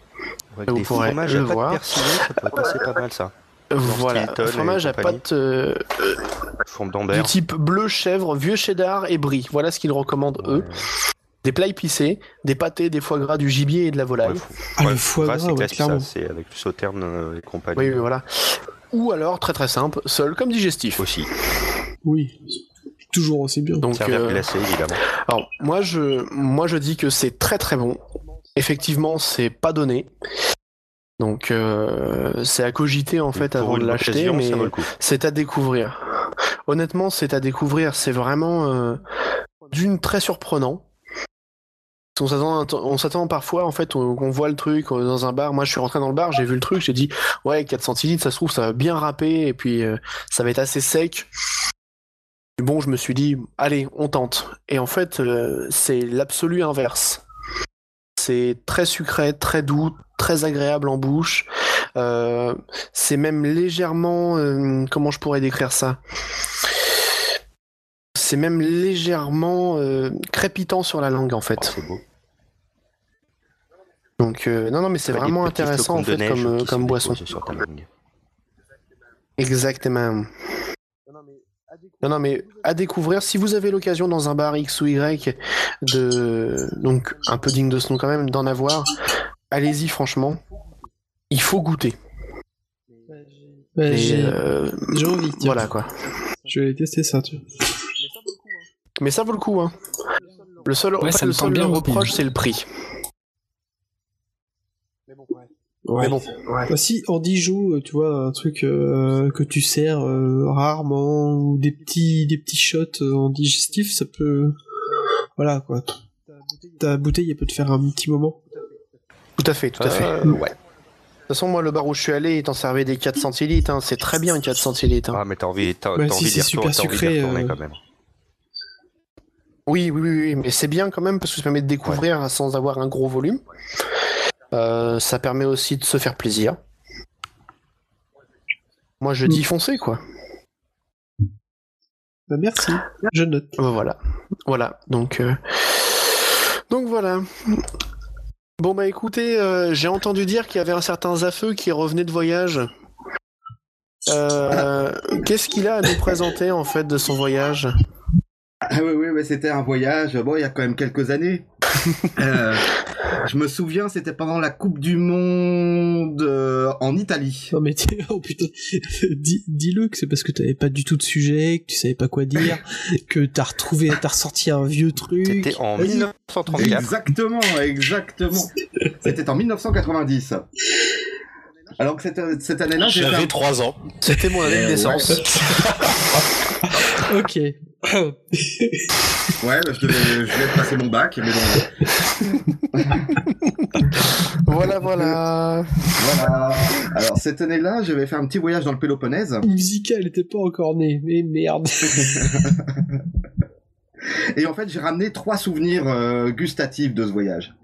Avec Vous des pourrez fromages le voir. ça passer pas mal ça. Voilà, fromage à pâte euh, du type bleu chèvre, vieux cheddar et brie. Voilà ce qu'ils recommandent eux. Des plats épicés, des pâtés, des foie gras, du gibier et de la volaille. Ouais, Ah, le foie gras, c'est ouais, classique, clairement. ça, c'est avec du sauterne euh, et compagnie. Oui, voilà. Ou alors, très très simple, seul comme digestif. Aussi. Oui, toujours aussi bien. Donc, Servir euh, glacé, évidemment. alors moi je, moi je dis que c'est très très bon. Effectivement, c'est pas donné. Donc euh, c'est à cogiter en fait avant de l'acheter, mais le c'est à découvrir. Honnêtement, c'est à découvrir. C'est vraiment euh, d'une très surprenant. On s'attend, parfois, en fait, on, on voit le truc euh, dans un bar. Moi, je suis rentré dans le bar, j'ai vu le truc, j'ai dit, ouais, 4 centilitres, ça se trouve, ça va bien râper, et puis euh, ça va être assez sec. Bon, je me suis dit, allez, on tente. Et en fait, euh, c'est l'absolu inverse. C'est très sucré, très doux, très agréable en bouche. C'est même légèrement, comment je pourrais décrire ça? C'est même légèrement crépitant sur la langue en fait. beau. Donc euh, non non mais c'est Ouais, vraiment intéressant en fait neige comme, euh, comme boisson. Exactement. Non, non, mais à découvrir, si vous avez l'occasion dans un bar X ou Y, de, donc un peu digne de ce nom quand même, d'en avoir, allez-y franchement. Il faut goûter. J'ai euh, j'ai envie, tiens. voilà quoi. Je vais tester ça, tu vois. Mais ça vaut le coup, hein. Le seul, en fait, le seul bien reproche, c'est le prix. Ouais. Mais bon, Bah, si Andy joue, euh, tu vois, un truc euh, que tu sers euh, rarement, ou des petits, des petits shots euh, en digestif, ça peut... Voilà, quoi. Ta bouteille, elle peut te faire un petit moment. tout à fait, tout à fait. Euh, ouais. toute façon, moi, le bar où je suis allé, il t'en servait des 4 centilitres. hein. C'est très bien, 4 centilitres. hein. Ah, mais t'as envie, t'as, Bah, t'as si envie d'y retourner, sucré, retourner euh, quand même. Oui, oui, oui, oui, mais c'est bien quand même parce que ça permet de découvrir sans avoir un gros volume. Euh, ça permet aussi de se faire plaisir. Moi, je dis foncer, quoi. Bah, merci, je note. Euh, Voilà. Voilà. Donc, euh, donc voilà. Bon, bah écoutez, euh, j'ai entendu dire qu'il y avait un certain Zafeu qui revenait de voyage. Euh, Qu'est-ce qu'il a à nous présenter en fait de son voyage? Ah oui, oui, mais c'était un voyage, bon, il y a quand même quelques années. Euh, je me souviens, c'était pendant la Coupe du Monde euh, en Italie. Non mais t'es- oh putain, Dis- dis-le que c'est parce que t'avais pas du tout de sujet, que tu savais pas quoi dire, que t'as retrouvé, t'as ressorti un vieux truc. C'était en Vas-y. 1934. Exactement, exactement. C'était en 1990. Alors que cette, cette année-là, j'ai fait J'avais un- 3 ans. C'était mon année de Euh, naissance. Ok. Ouais, bah, je, devais, je devais passer mon bac, mais bon, Voilà, voilà. voilà. Alors cette année-là, j'avais fait un petit voyage dans le Péloponnèse. Musica, elle était pas encore née, mais merde. Et en fait, j'ai ramené trois souvenirs euh, gustatifs de ce voyage.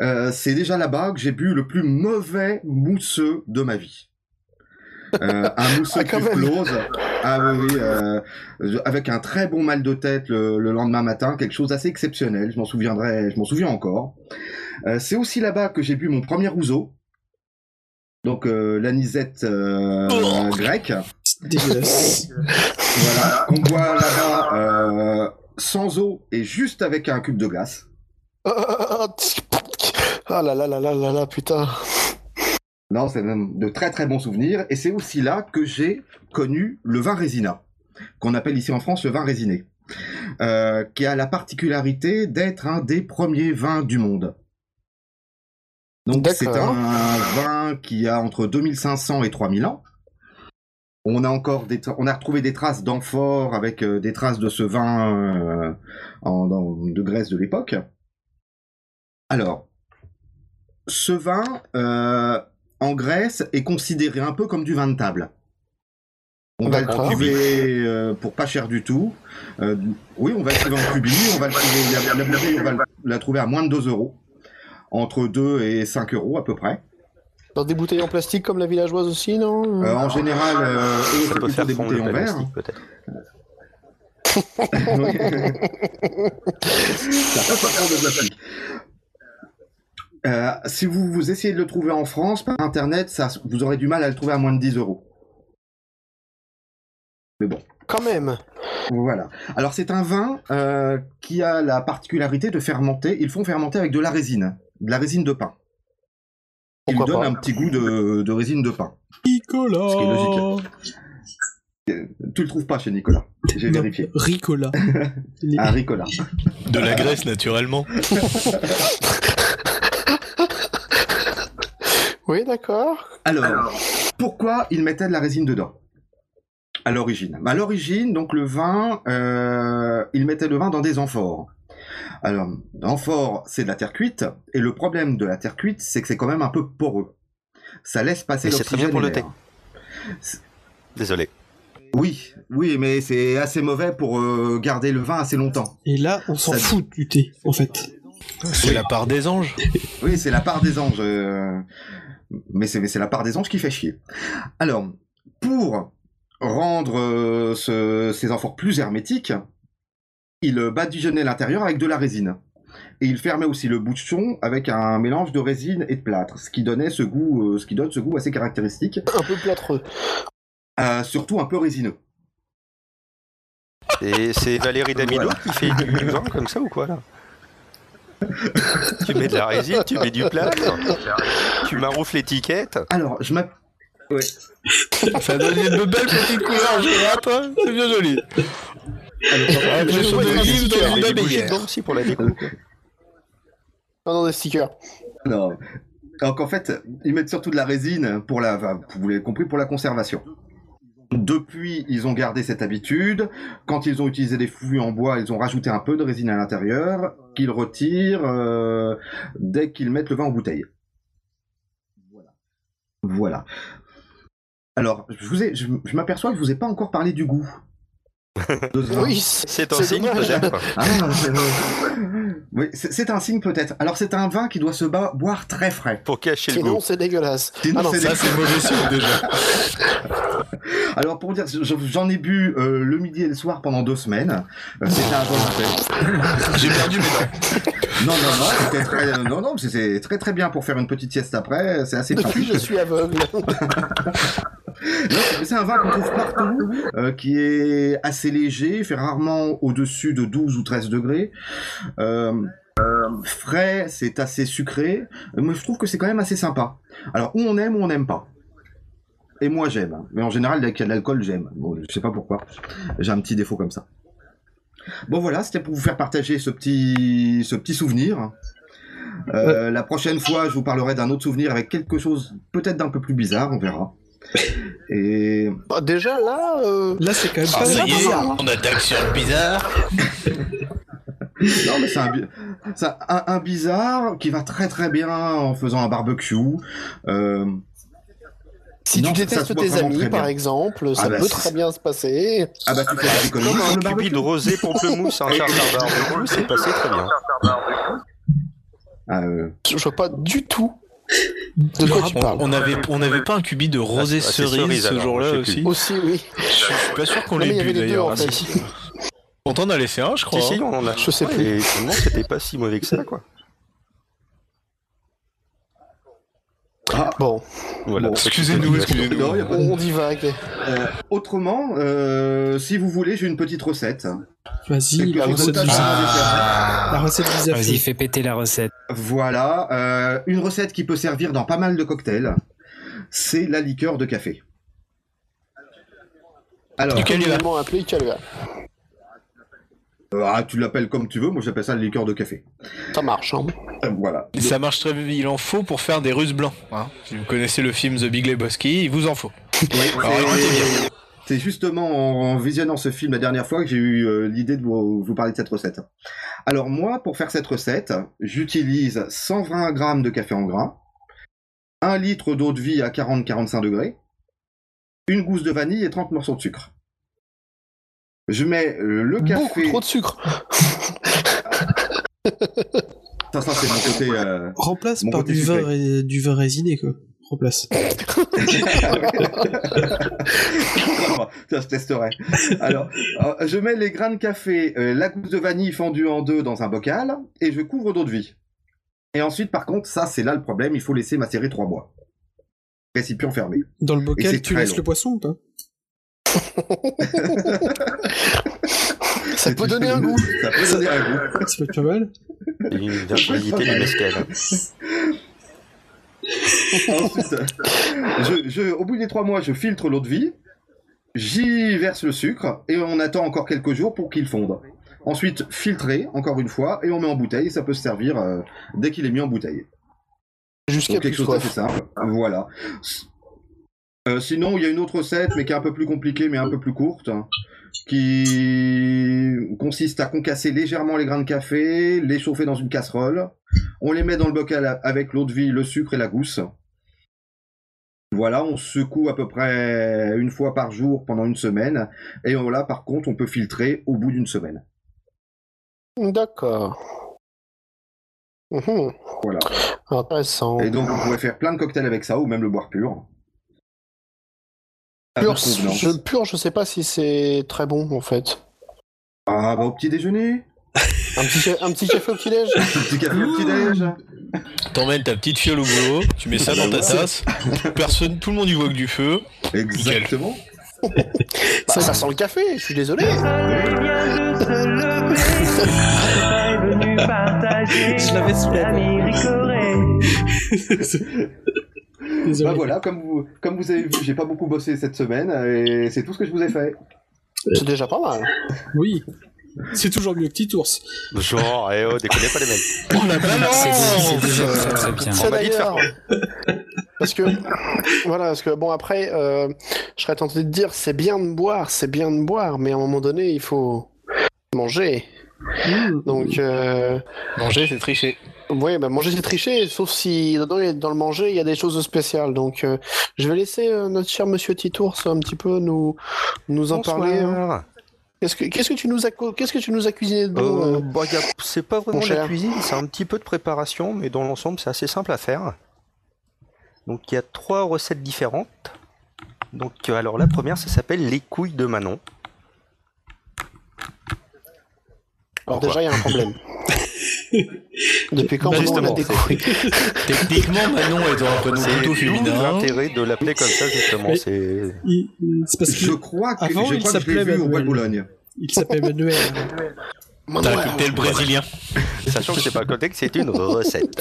Euh, c'est déjà là-bas que j'ai bu le plus mauvais mousseux de ma vie. Euh, un mousseux Ah, même. close, ah oui, euh, avec un très bon mal de tête le, le lendemain matin, quelque chose d'assez exceptionnel. Je m'en souviendrai, je m'en souviens encore. Euh, c'est aussi là-bas que j'ai bu mon premier ouzo, donc euh, l'anisette euh, Oh. grecque. Dégueulasse. Voilà, qu'on boit là-bas euh, sans eau et juste avec un cube de glace. Ah là là là là là là, putain. Non, c'est même de très très bons souvenirs. Et c'est aussi là que j'ai connu le vin résina, qu'on appelle ici en France le vin résiné, euh, qui a la particularité d'être un des premiers vins du monde. Donc c'est un vin qui a entre 2500 et 3000 ans. On a encore des, on a retrouvé des traces d'amphores avec euh, des traces de ce vin euh, en, dans- de Grèce de l'époque. Alors, ce vin euh, en Grèce est considéré un peu comme du vin de table. On va le trouver euh, pour pas cher du tout. Euh, oui, on va le trouver en cubis. On va le trouver, la, la bouteille, on va le- la trouver à moins de 2 euros. Entre 2 et 5 euros à peu près. Dans des bouteilles en plastique comme la villageoise aussi, non? Euh, en général, euh, eux, Ça c'est peut plutôt faire des bouteilles le en verre. peut-être. Ça peut pas faire de plastique. Euh, si vous, vous essayez de le trouver en France par internet, ça, vous aurez du mal à le trouver à moins de 10 euros. Mais bon, Quand même. voilà. Alors c'est un vin euh, qui a la particularité de fermenter. Ils font fermenter avec de la résine, de la résine de pain. Il Pourquoi donne un petit goût de, de résine de pain. Nicolas. Ce qui est logique. Tu le trouves pas chez Nicolas. J'ai vérifié. Ricola. Un Ricola. De la Grèce, naturellement. Oui, d'accord. Alors, pourquoi ils mettaient de la résine dedans? À l'origine. À l'origine, donc le vin, euh, ils mettaient le vin dans des amphores. Alors, l'amphore, c'est de la terre cuite, et le problème de la terre cuite, c'est que c'est quand même un peu poreux. Ça laisse passer Mais c'est très bien l'oxygène pour le l'air. Désolé. Oui, oui, mais c'est assez mauvais pour euh, garder le vin assez longtemps. Et là, on s'en fout du thé, en fait. C'est la part des anges. Oui, c'est la part des anges. euh, Mais c'est mais c'est la part des anges qui fait chier. Alors, pour rendre euh, ce- ces amphores plus hermétiques, il euh, badigeonnait l'intérieur avec de la résine. Et il fermait aussi le bouchon avec un mélange de résine et de plâtre, ce qui donnait ce goût, euh, ce qui donne ce goût assez caractéristique, Un peu plâtreux. euh, surtout un peu résineux. Et c'est Valérie Damido Voilà. qui fait du vin comme ça ou quoi là? Tu mets de la résine, tu mets du plâtre, tu maroufles l'étiquette. Alors, je m'app- Ça donne une belle petite couleur, je rate, hein. c'est bien joli. Impression de vivre dans Il une y a des dedans aussi pour la découpe. Non, non, des stickers. Non. Donc en fait, ils mettent surtout de la résine pour la, vous l'avez compris, pour la conservation. Depuis, ils ont gardé cette habitude. Quand ils ont utilisé des fûts en bois, ils ont rajouté un peu de résine à l'intérieur, qu'ils retirent euh, dès qu'ils mettent le vin en bouteille. Voilà. Voilà. Alors, je, m'aperçois que je vous ai pas encore parlé du goût. Vin. Oui, c'est C'est un c'est signe dommage. peut-être. Ah, oui, c'est un signe peut-être. Alors, c'est un vin qui doit se boire très frais. Pour cacher le Sinon, goût. c'est dégueulasse. Sinon, Ah non, c'est Ça, c'est mauvais signe déjà. Alors, pour vous dire, je- j'en ai bu euh, le midi et le soir pendant deux semaines. Euh, C'était un vin J'ai perdu mes dents. Non, non, non, c'était très, euh, non, non, c'est- c'est très très bien pour faire une petite sieste après. C'est assez Depuis, pratique. je suis aveugle. C'est- un vin qu'on trouve partout, euh, qui est assez léger, fait rarement au-dessus de 12 ou 13 degrés. Euh, euh, frais, c'est assez sucré, mais je trouve que c'est quand même assez sympa. Alors, ou on aime ou on n'aime pas. Et moi, j'aime. Mais en général, dès qu'il y a de l'alcool, j'aime. Bon, je sais pas pourquoi. J'ai un petit défaut comme ça. Bon, voilà, c'était pour vous faire partager ce petit, ce petit souvenir. Euh, La prochaine fois, je vous parlerai d'un autre souvenir avec quelque chose peut-être d'un peu plus bizarre, on verra. Et Bah, déjà, là, euh, Là, c'est quand même Ah, pas ça y est, bizarre. on attaque sur le bizarre. Non, mais c'est un, un, un bizarre qui va très très bien en faisant un barbecue. Euh, si Non, tu détestes tes amis, par exemple, ça Ah bah, peut très bien se passer. ah bah tu fais des économies sur le Un cubi barbecue. de rosé pamplemousse, un tartare barbecue, c'est passé très bien. Ah, euh, Je vois pas du tout de quoi tu On, parles. on avait, on avait pas un cubi de rosé Ah, c'est cerise, cerise, ce jour-là aussi. Aussi, oui. Je suis pas sûr qu'on l'ait avait bu d'ailleurs. en Ah, fait. si. On t'en a laissé un, je crois. Si, si, hein. on a. Je sais plus. Et c'était pas si mauvais que ça, quoi. Bon, Voilà. Bon, Excusez-nous, excusez-nous. Non, y a pas on divague. euh, autrement, euh, si vous voulez, j'ai une petite recette. Vas-y, Quelque la recette du ça. La recette du. Vas-y, fais péter la recette. Voilà, euh, une recette qui peut servir dans pas mal de cocktails. C'est la liqueur de café. Alors, Du Calua. Appelé Calua. Euh, ah, tu l'appelles comme tu veux, moi j'appelle ça la liqueur de café. Ça marche, hein. Euh, voilà. Et Ça marche très bien. Il en faut pour faire des Russes blancs. hein. Si vous connaissez le film The Big Lebowski, il vous en faut. C'est justement en, en visionnant ce film la dernière fois que j'ai eu euh, l'idée de vous, vous parler de cette recette. Alors moi, pour faire cette recette, j'utilise 120 grammes de café en grains, 1 litre d'eau de vie à 40-45 degrés, une gousse de vanille et 30 morceaux de sucre. Je mets euh, le Beaucoup café... trop de sucre. Ça, ça c'est mon côté... euh, Remplace Mon par côté du vin, ré- du vin résiné, quoi. Remplace. Ça je testerai. Alors, euh, je mets les grains de café, euh, la gousse de vanille fendue en deux dans un bocal et je couvre d'eau de vie. Et ensuite, par contre, ça c'est là le problème, il faut laisser macérer trois mois. Récipient fermé. Dans le Et bocal, tu laisses long. le poisson ou pas? Ça peut donner un goût. Ça peut donner un goût. Ça peut être pas mal. Une virginité du mescal. Ensuite, je, je- au bout des trois mois, je filtre l'eau de vie, j'y verse le sucre et on attend encore quelques jours pour qu'il fonde. Ensuite, filtré, encore une fois, et on met en bouteille. Ça peut se servir euh, dès qu'il est mis en bouteille. Jusqu'à quelque chose d'assez simple. Voilà. Euh, sinon, il y a une autre recette, mais qui est un peu plus compliquée, mais un peu plus courte, hein, qui consiste à concasser légèrement les grains de café, les chauffer dans une casserole. On les met dans le bocal avec l'eau de vie, le sucre et la gousse. Voilà, on secoue à peu près une fois par jour pendant une semaine. Et là, par contre, on peut filtrer au bout d'une semaine. D'accord. Mhm. Voilà. Intéressant. Et donc, vous pouvez faire plein de cocktails avec ça, ou même le boire pur. À Pur, je, pur, je sais pas si c'est très bon en fait. Ah, bah au petit déjeuner Un petit, un petit café au petit-déj Un petit café au petit déj T'emmènes ta petite fiole au boulot, tu mets ça dans ta tasse, personne, tout le monde y voit que du feu. Exactement. Bah, Ça sent le café, je suis désolé. Je l'avais sous la. Désolé. Bah voilà, comme vous, comme vous avez vu, j'ai pas beaucoup bossé cette semaine et c'est tout ce que je vous ai fait. C'est déjà pas mal. Oui. C'est toujours mieux que Petit Ours. Genre, eh oh, déconnez pas les mecs. Oh la balance c'est déjà très très bien. C'est d'ailleurs. Parce que, voilà, parce que bon, après, euh, je serais tenté de dire c'est bien de boire, c'est bien de boire, mais à un moment donné, il faut manger. Mmh. Donc, euh, Manger, c'est tricher. Oui, bah manger c'est tricher, sauf si dans le manger il y a des choses spéciales. Donc euh, je vais laisser euh, notre cher Monsieur Titours un petit peu nous nous en parler. hein. Qu'est-ce que qu'est-ce que tu nous as qu'est-ce que tu nous as cuisiné de Euh, euh bah, c'est pas vraiment de la cuisine, c'est un petit peu de préparation, mais dans l'ensemble, c'est assez simple à faire. Donc, il y a trois recettes différentes. Donc, alors, la première, ça s'appelle les couilles de Manon. Alors déjà il y a un problème. Depuis quand Bah, on a justement, des c'est- couilles Techniquement, Manon est un prénom C'est plutôt féminin. l'intérêt de l'appeler comme ça, justement. C'est parce Je qu'il crois que, Avant, je il crois que je l'ai s'appelait vu au bois de Manuel. Boulogne. il s'appelle Manuel. T'as écouté le brésilien. Sachant que c'est pas un contexte, c'est une recette.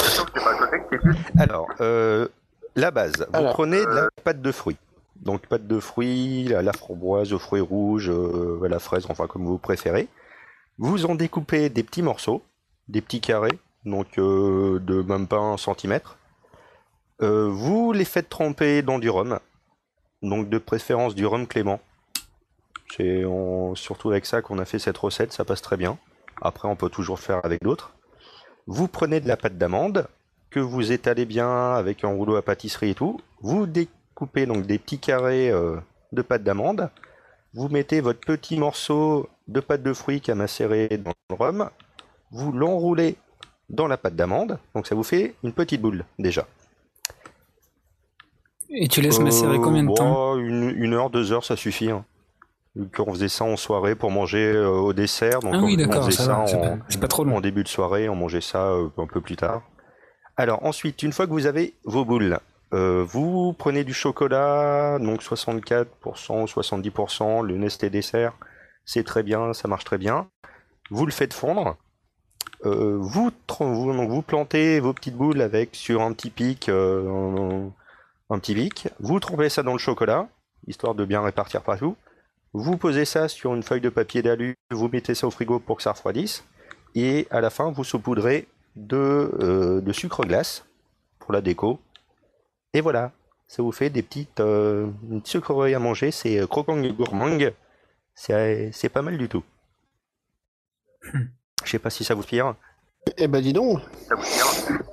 Alors, euh, la base, vous Alors. prenez de la pâte de fruits. Donc pâte de fruits, la, la framboise, aux fruits rouges, euh, la fraise, enfin comme vous préférez. Vous en découpez des petits morceaux, des petits carrés, donc euh, de même pas un centimètre. Euh, vous les faites tremper dans du rhum, donc de préférence du rhum clément. C'est surtout avec ça qu'on a fait cette recette, ça passe très bien. Après, on peut toujours faire avec d'autres. Vous prenez de la pâte d'amande que vous étalez bien avec un rouleau à pâtisserie et tout. Vous découpez donc des petits carrés euh, de pâte d'amande. Vous mettez votre petit morceau de pâte de fruits qu'a macéré dans le rhum. Vous l'enroulez dans la pâte d'amande. Donc ça vous fait une petite boule déjà. Et tu laisses macérer combien de Euh, temps une, une heure, deux heures, ça suffit. Hein. Vu qu'on faisait ça en soirée pour manger euh, au dessert. Donc Ah oui, on- on faisait ça ça va. C'est en, pas, c'est pas trop long. en début de soirée, on mangeait ça euh, un peu plus tard. Alors ensuite, une fois que vous avez vos boules, euh, vous prenez du chocolat, donc 64% ou 70%, le Nesté dessert, c'est très bien, ça marche très bien. Vous le faites fondre. Euh, vous, vous, plantez vos petites boules avec sur un petit pic, euh, un, petit pic. Vous trempez ça dans le chocolat, histoire de bien répartir partout. Vous posez ça sur une feuille de papier d'alu, vous mettez ça au frigo pour que ça refroidisse. Et à la fin, vous saupoudrez de, euh, de sucre glace pour la déco. Et voilà, ça vous fait des petites sucreries à manger. C'est croquant gourmand. C'est pas mal du tout. Je sais pas si ça vous inspire. Eh ben dis donc.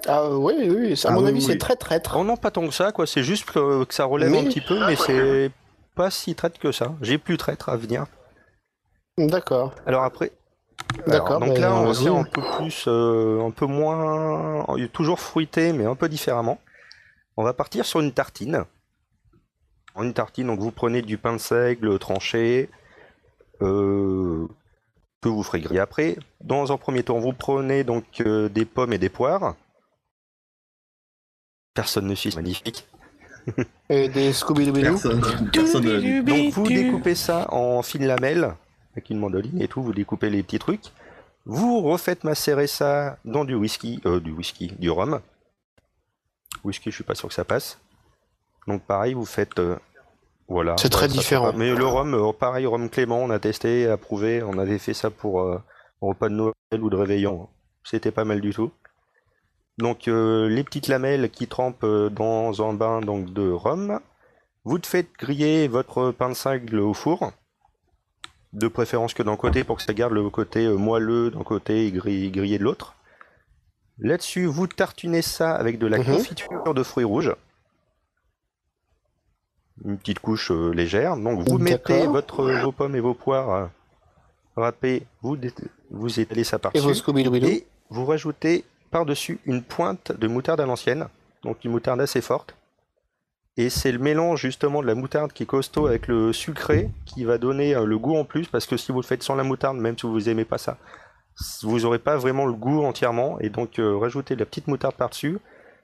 Ah euh, oui oui, oui, ça, à Ah mon oui, avis oui. c'est très traître. Oh non, pas tant que ça, quoi. C'est juste que, que ça relève Mais- un petit peu, mais c'est pas si traître que ça. J'ai plus traître à venir. D'accord. Alors après. D'accord, Alors, donc là, on faire un peu plus, euh, un peu moins, toujours fruité, mais un peu différemment. On va partir sur une tartine. Une tartine, donc vous prenez du pain de seigle tranché, euh, que vous ferez griller après. Dans un premier temps, vous prenez donc euh, des pommes et des poires. Personne ne suit, c'est magnifique. Et des Scooby-Doo. Personne, personne ne. Donc vous découpez ça en fines lamelles avec une mandoline et tout, vous découpez les petits trucs. Vous refaites macérer ça dans du whisky, euh, du whisky, du rhum. Whisky, je suis pas sûr que ça passe. Donc pareil, vous faites, euh, voilà. C'est très différent. Mais le rhum, euh, pareil, rhum Clément, on a testé, approuvé, on avait fait ça pour euh, repas de Noël ou de réveillon. C'était pas mal du tout. Donc euh, les petites lamelles qui trempent euh, dans un bain donc de rhum. Vous te faites griller votre pain de seigle au four, de préférence que d'un côté pour que ça garde le côté euh, moelleux d'un côté et gris- grillé de l'autre. Là-dessus, vous tartinez ça avec de la Mhm. confiture de fruits rouges. Une petite couche euh, légère. Donc vous mettez votre, vos pommes et vos poires euh, râpées, vous, vous étalez ça par-dessus. Et vous rajoutez par-dessus une pointe de moutarde à l'ancienne, donc une moutarde assez forte. Et c'est le mélange justement de la moutarde qui est costaud avec le sucré qui va donner euh, le goût en plus, parce que si vous le faites sans la moutarde, même si vous aimez pas ça, vous n'aurez pas vraiment le goût entièrement. Et donc euh, rajouter de la petite moutarde par-dessus,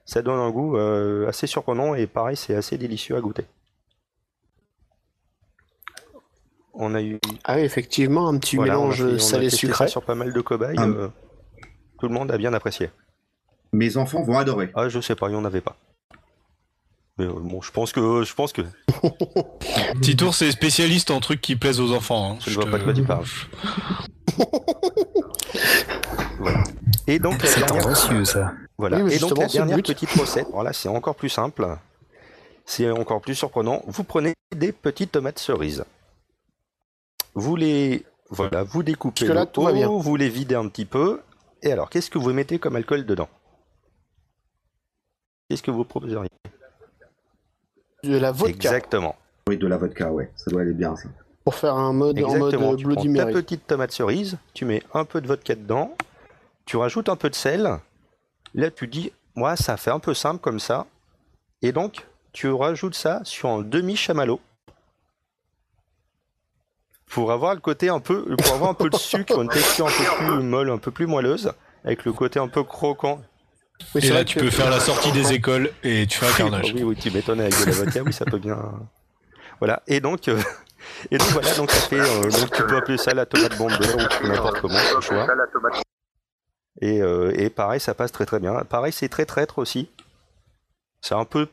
ça donne un goût euh, assez surprenant et pareil, c'est assez délicieux à goûter. On a eu Ah oui, effectivement, un petit voilà, mélange salé-sucré. sur pas mal de cobayes. Ah. euh, tout le monde a bien apprécié. Mes enfants vont adorer. Ah, je sais pas, il y en avait pas. Mais euh, bon, je pense que je pense que Titour, c'est spécialiste en trucs qui plaisent aux enfants. hein. je ne vois te- pas de quoi tu parles. voilà. Et donc la C'est dernière, tendancieux, ça. voilà. Oui, Et donc la dernière petite recette. Voilà, c'est encore plus simple. C'est encore plus surprenant. Vous prenez des petites tomates cerises. Vous les voilà, vous découpez le tout va bien. vous les videz un petit peu. Et alors, qu'est-ce que vous mettez comme alcool dedans? Qu'est-ce que vous proposeriez? De la vodka. Exactement. Oui, de la vodka, ouais. Ça doit aller bien, ça. Pour faire un mode en mode Exactement. Tu prends Bloody ta Mary. petite tomate cerise, tu mets un peu de vodka dedans, tu rajoutes un peu de sel. Là, tu dis, moi, ça fait un peu simple comme ça. Et donc, tu rajoutes ça sur un demi chamallow pour avoir le côté un peu, pour avoir un peu de sucre, une texture un peu plus molle, un peu plus moelleuse, avec le côté un peu croquant. Oui, c'est Et là, tu peux faire la sortie des écoles et tu fais un carnage. Oui, oui, tu m'étonnes avec de la vodka, oui, ça peut bien. Voilà. Et donc, euh, et donc voilà, donc ça fait, euh, donc tu peux appeler ça la tomate bombe ou n'importe comment, le choix. Et, euh, et pareil, ça passe très très bien. Pareil, c'est très traître aussi. C'est un peu,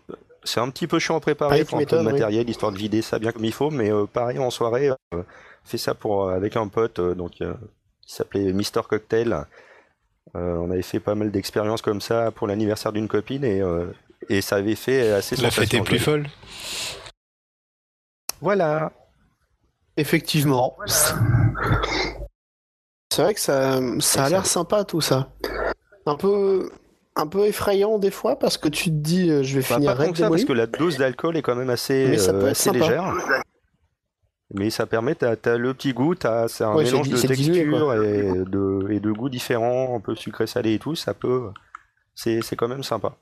c'est un petit peu chiant à préparer, il faut un peu de oui. matériel histoire de vider ça bien comme il faut. Mais euh, pareil en soirée, euh, fais ça pour euh, avec un pote euh, donc euh, qui s'appelait Mister Cocktail. Euh, on avait fait pas mal d'expériences comme ça pour l'anniversaire d'une copine et et, et ça avait fait assez La fête est plus folle. Voilà. Effectivement. C'est vrai que ça, ça a l'air sympa tout ça. Un peu, un peu effrayant des fois parce que tu te dis euh, je vais Bah, finir pas que ça, parce que la dose d'alcool est quand même assez, Mais ça peut euh, être assez légère. Mais ça permet, t'as as le petit goût, t'as- c'est un Ouais, mélange de dilué, texture et de, et de goûts différents, un peu sucré-salé et tout, ça peut... C'est quand même sympa.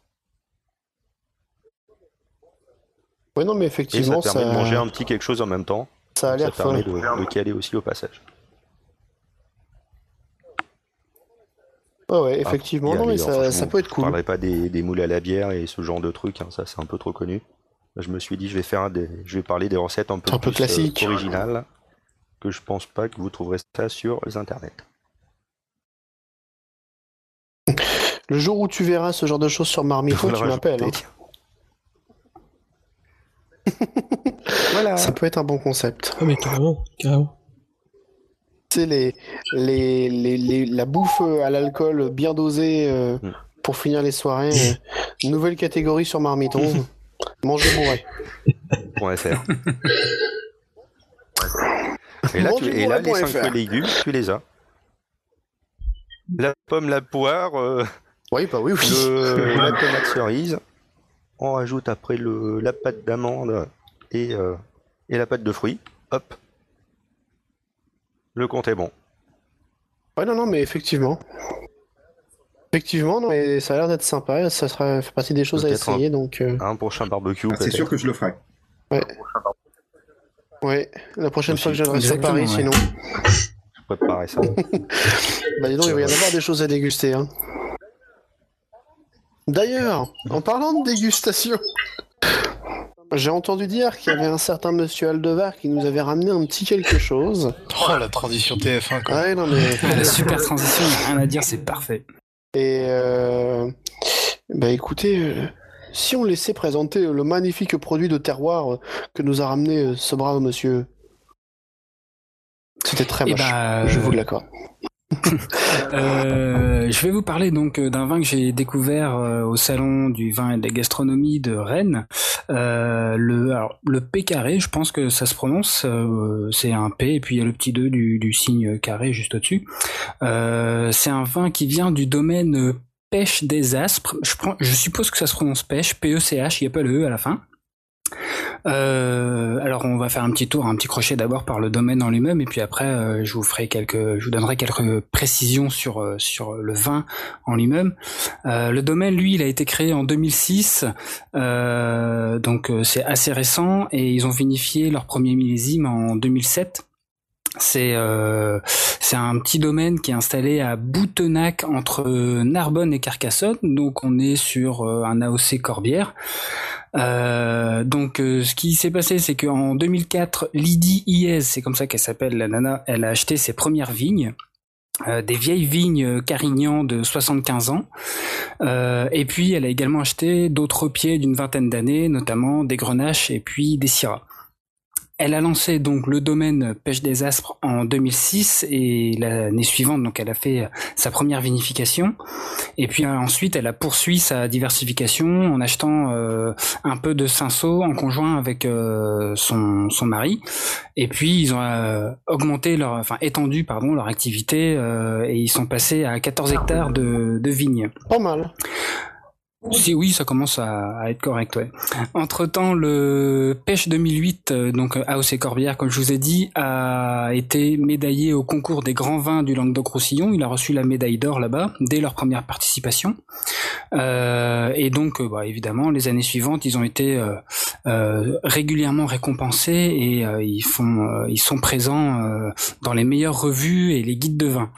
Ouais non mais Et ça effectivement permet ça, de manger un petit quelque chose en même temps. ça a Ça l'air permet de, de caler aussi au passage. Ouais ouais effectivement non mais ça, enfin, je ça vous peut être cool. parlerai pas des, des moules à la bière et ce genre de trucs, hein, ça c'est un peu trop connu. Je me suis dit je vais faire des, je vais parler des recettes un peu Un peu plus classique. euh, originales que je pense pas que vous trouverez ça sur les internets. Le jour où tu verras ce genre de choses sur le tu m'appelles. hein. voilà. Ça peut être un bon concept. Ah mais carrément, carrément. C'est les, les, les, les- la bouffe à l'alcool bien dosée euh, Mm. pour finir les soirées. euh, nouvelle catégorie sur Marmiton. Manger bourré. Point .fr. Et là, tu, et là les Mangezbourré.fr. 5 légumes, tu les as. La pomme, la poire, euh, Oui, bah oui, oui. le- la tomate cerise. On rajoute après le, la pâte d'amande et, euh, et la pâte de fruits. Hop. Le compte est bon. Ouais, non, non, mais effectivement. Effectivement, non, mais ça a l'air d'être sympa. Ça sera fait partie des choses à essayer, donc. euh, Un prochain barbecue. Ah, c'est sûr que je le ferai. ouais, la prochaine Aussi. fois que je viendrai sur Exactement, Paris, ouais. sinon. Je préparerai ça. Bah, dis donc, il va y en avoir des choses à déguster. Hein. D'ailleurs, en parlant de dégustation, j'ai entendu dire qu'il y avait un certain monsieur Aldevar qui nous avait ramené un petit quelque chose. Oh, la transition TF1, quoi. Ouais, non, mais. Ah, la super transition, y a rien à dire, c'est parfait. Et euh, bah écoutez, euh, si on laissait présenter le magnifique produit de terroir euh, que nous a ramené euh, ce brave monsieur. C'était très Eh moche, bah, je vous l'accorde. Euh, je vais vous parler donc euh, d'un vin que j'ai découvert euh, au salon du vin et de la gastronomie de Rennes. Le le P carré, je pense que ça se prononce. c'est un P et puis il y a le petit 2 du, signe carré juste au-dessus. C'est un vin qui vient du domaine Pêche des Aspres. Je, je suppose que ça se prononce pêche, P-E-C-H, il n'y a pas le E à la fin. Euh, alors on va faire un petit tour, un petit crochet d'abord par le domaine en lui-même et puis après euh, je vous ferai quelques, je vous donnerai quelques précisions sur euh, le vin en lui-même. Le domaine, lui, il a été créé en 2006, euh, donc c'est assez récent et ils ont vinifié leur premier millésime en 2007. C'est un petit domaine qui est installé à Boutenac entre Narbonne et Carcassonne, donc on est sur un AOC Corbière. Euh, donc euh, ce qui s'est passé, c'est qu'en 2004, Lydie Iez, c'est comme ça qu'elle s'appelle la nana, elle a acheté ses premières vignes. euh, des vieilles vignes Carignan de 75 ans. Et puis, elle a également acheté d'autres pieds d'une vingtaine d'années, notamment des grenaches et puis des syrahs. Elle a lancé donc le domaine Pêche des Aspres en 2006 et l'année suivante, donc elle a fait sa première vinification. Et puis euh, ensuite, elle a poursuivi sa diversification en achetant euh, un peu de cinceau en conjoint avec euh, son, son mari. Et puis ils ont euh, augmenté leur, enfin étendu pardon leur activité euh, et ils sont passés à 14 hectares de, de vignes. Pas mal. Si oui, ça commence à, être correct. Ouais. Entre temps, le Pêche 2008, euh, donc euh, AOC Corbière, comme je vous ai dit, a été médaillé au concours des grands vins du Languedoc-Roussillon. Il a reçu la médaille d'or là-bas dès leur première participation. Euh, et donc, euh, bah, évidemment, les années suivantes, ils ont été euh, euh, régulièrement récompensés et euh, ils font, euh, ils sont présents euh, dans les meilleures revues et les guides de vin.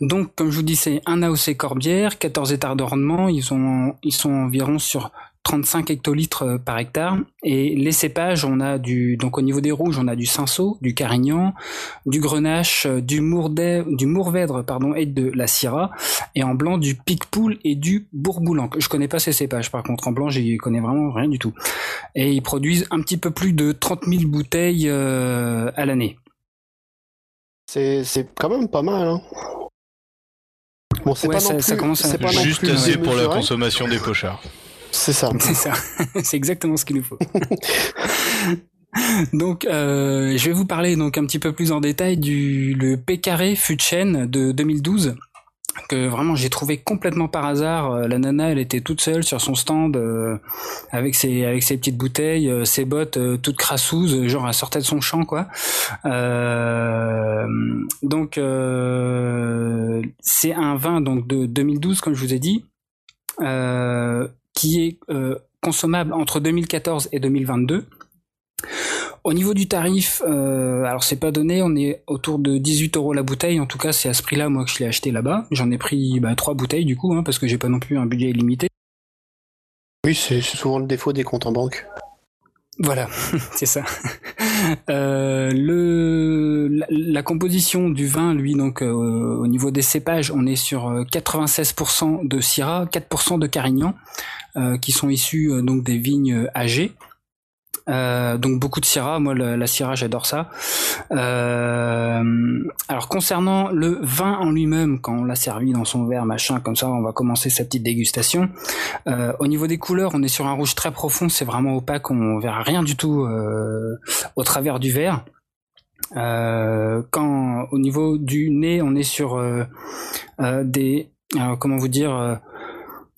Donc, comme je vous dis, c'est un AOC Corbière, 14 hectares de rendement. Ils sont, ils sont environ sur 35 hectolitres euh, par hectare. Et les cépages, on a du, donc au niveau des rouges, on a du Cinsault, du Carignan, du Grenache, euh, du Mourvèdre, pardon, et de la Syrah. Et en blanc, du Picpoul et du Bourboulan. Je connais pas ces cépages, par contre. En blanc, j'y connais vraiment rien du tout. Et ils produisent un petit peu plus de 30 000 bouteilles euh, à l'année. C'est c'est quand même pas mal. Hein. Bon, c'est Ouais, pas ça- non ça plus. commence à- c'est pas non Juste plus assez pour la consommation des pochards. C'est ça. C'est ça, c'est exactement ce qu'il nous faut. donc, euh, je vais vous parler donc un petit peu plus en détail du le P carré de 2012 que vraiment j'ai trouvé complètement par hasard. Euh, La nana, elle était toute seule sur son stand euh, avec ses avec ses petites bouteilles, euh, ses bottes euh, toutes crassouses, genre elle sortait de son champ quoi. Euh, donc euh, c'est un vin donc de 2012 comme je vous ai dit. Qui est consommable entre 2014 et 2022. Au niveau du tarif, euh, alors c'est pas donné, on est autour de 18 euros la bouteille. En tout cas, c'est à ce prix-là moi que je l'ai acheté là-bas. J'en ai pris bah, trois bouteilles du coup, hein, parce que j'ai pas non plus un budget illimité. Oui, c'est souvent le défaut des comptes en banque. Voilà, c'est ça. Euh, le, la, la composition du vin, lui, donc euh, au niveau des cépages, on est sur euh, 96% de Syrah, 4% de Carignan, euh, qui sont issus donc des vignes âgées. Euh, donc beaucoup de Syrah, moi la, Syrah j'adore ça. Euh, alors concernant le vin en lui-même, quand on l'a servi dans son verre, machin, comme ça on va commencer sa petite dégustation. Euh, au niveau des couleurs, on est sur un rouge très profond, c'est vraiment opaque, on verra rien du tout euh, au travers du verre. Euh, quand au niveau du nez, on est sur des comment vous dire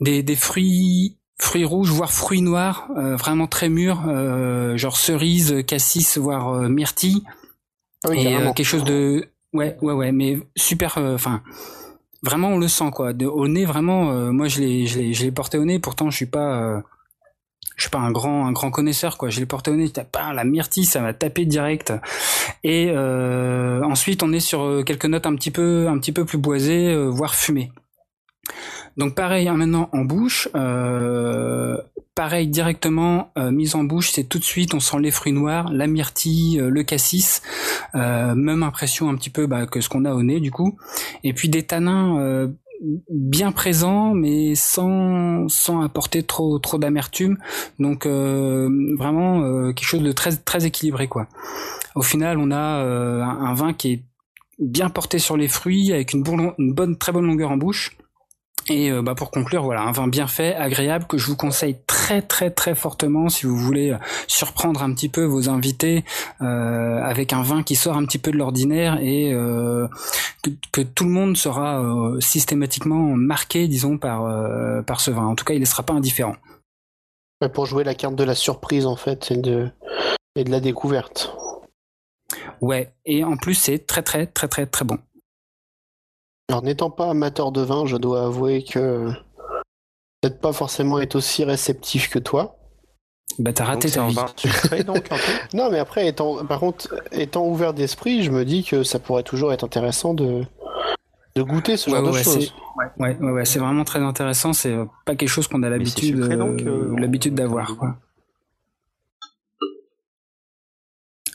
des, des fruits fruits rouges voire fruits noirs euh, vraiment très mûrs euh, genre cerise cassis voire euh, myrtille. Ah oui, et euh, quelque chose de ouais ouais ouais mais super euh, enfin vraiment on le sent quoi. De, au nez vraiment euh, moi je l'ai je l'ai je l'ai porté au nez. Pourtant je suis pas euh, je suis pas un grand un grand connaisseur quoi. Je l'ai porté au nez t'as pas la myrtille ça m'a tapé direct. Et euh, ensuite on est sur quelques notes un petit peu un petit peu plus boisées euh, voire fumées donc pareil hein, maintenant en bouche euh, pareil directement euh, mise en bouche c'est tout de suite on sent les fruits noirs la myrtille euh, le cassis euh, même impression un petit peu bah, que ce qu'on a au nez du coup. Et puis des tanins bien présents mais sans sans apporter trop trop d'amertume. Donc euh, vraiment euh, quelque chose de très très équilibré quoi. Au final on a un, vin qui est bien porté sur les fruits avec une, une bonne très bonne longueur en bouche et euh, bah, pour conclure, voilà, un vin bien fait, agréable, que je vous conseille très très très fortement si vous voulez euh, surprendre un petit peu vos invités euh, avec un vin qui sort un petit peu de l'ordinaire et euh, que, que tout le monde sera euh, systématiquement marqué, disons, par, euh, par ce vin. En tout cas, il ne sera pas indifférent. Pour jouer la carte de la surprise en fait et de, et de la découverte. Ouais, et en plus, c'est très très très très très bon. Alors n'étant pas amateur de vin, je dois avouer que peut-être pas forcément être aussi réceptif que toi. Bah, t'as raté c'est ta un vie. Non, mais après, étant, par contre, étant ouvert d'esprit, je me dis que ça pourrait toujours être intéressant de, de goûter ce Ouais, genre ouais, de choses. Ouais, ouais, ouais, c'est vraiment très intéressant. C'est pas quelque chose qu'on a l'habitude euh, euh, l'habitude d'avoir.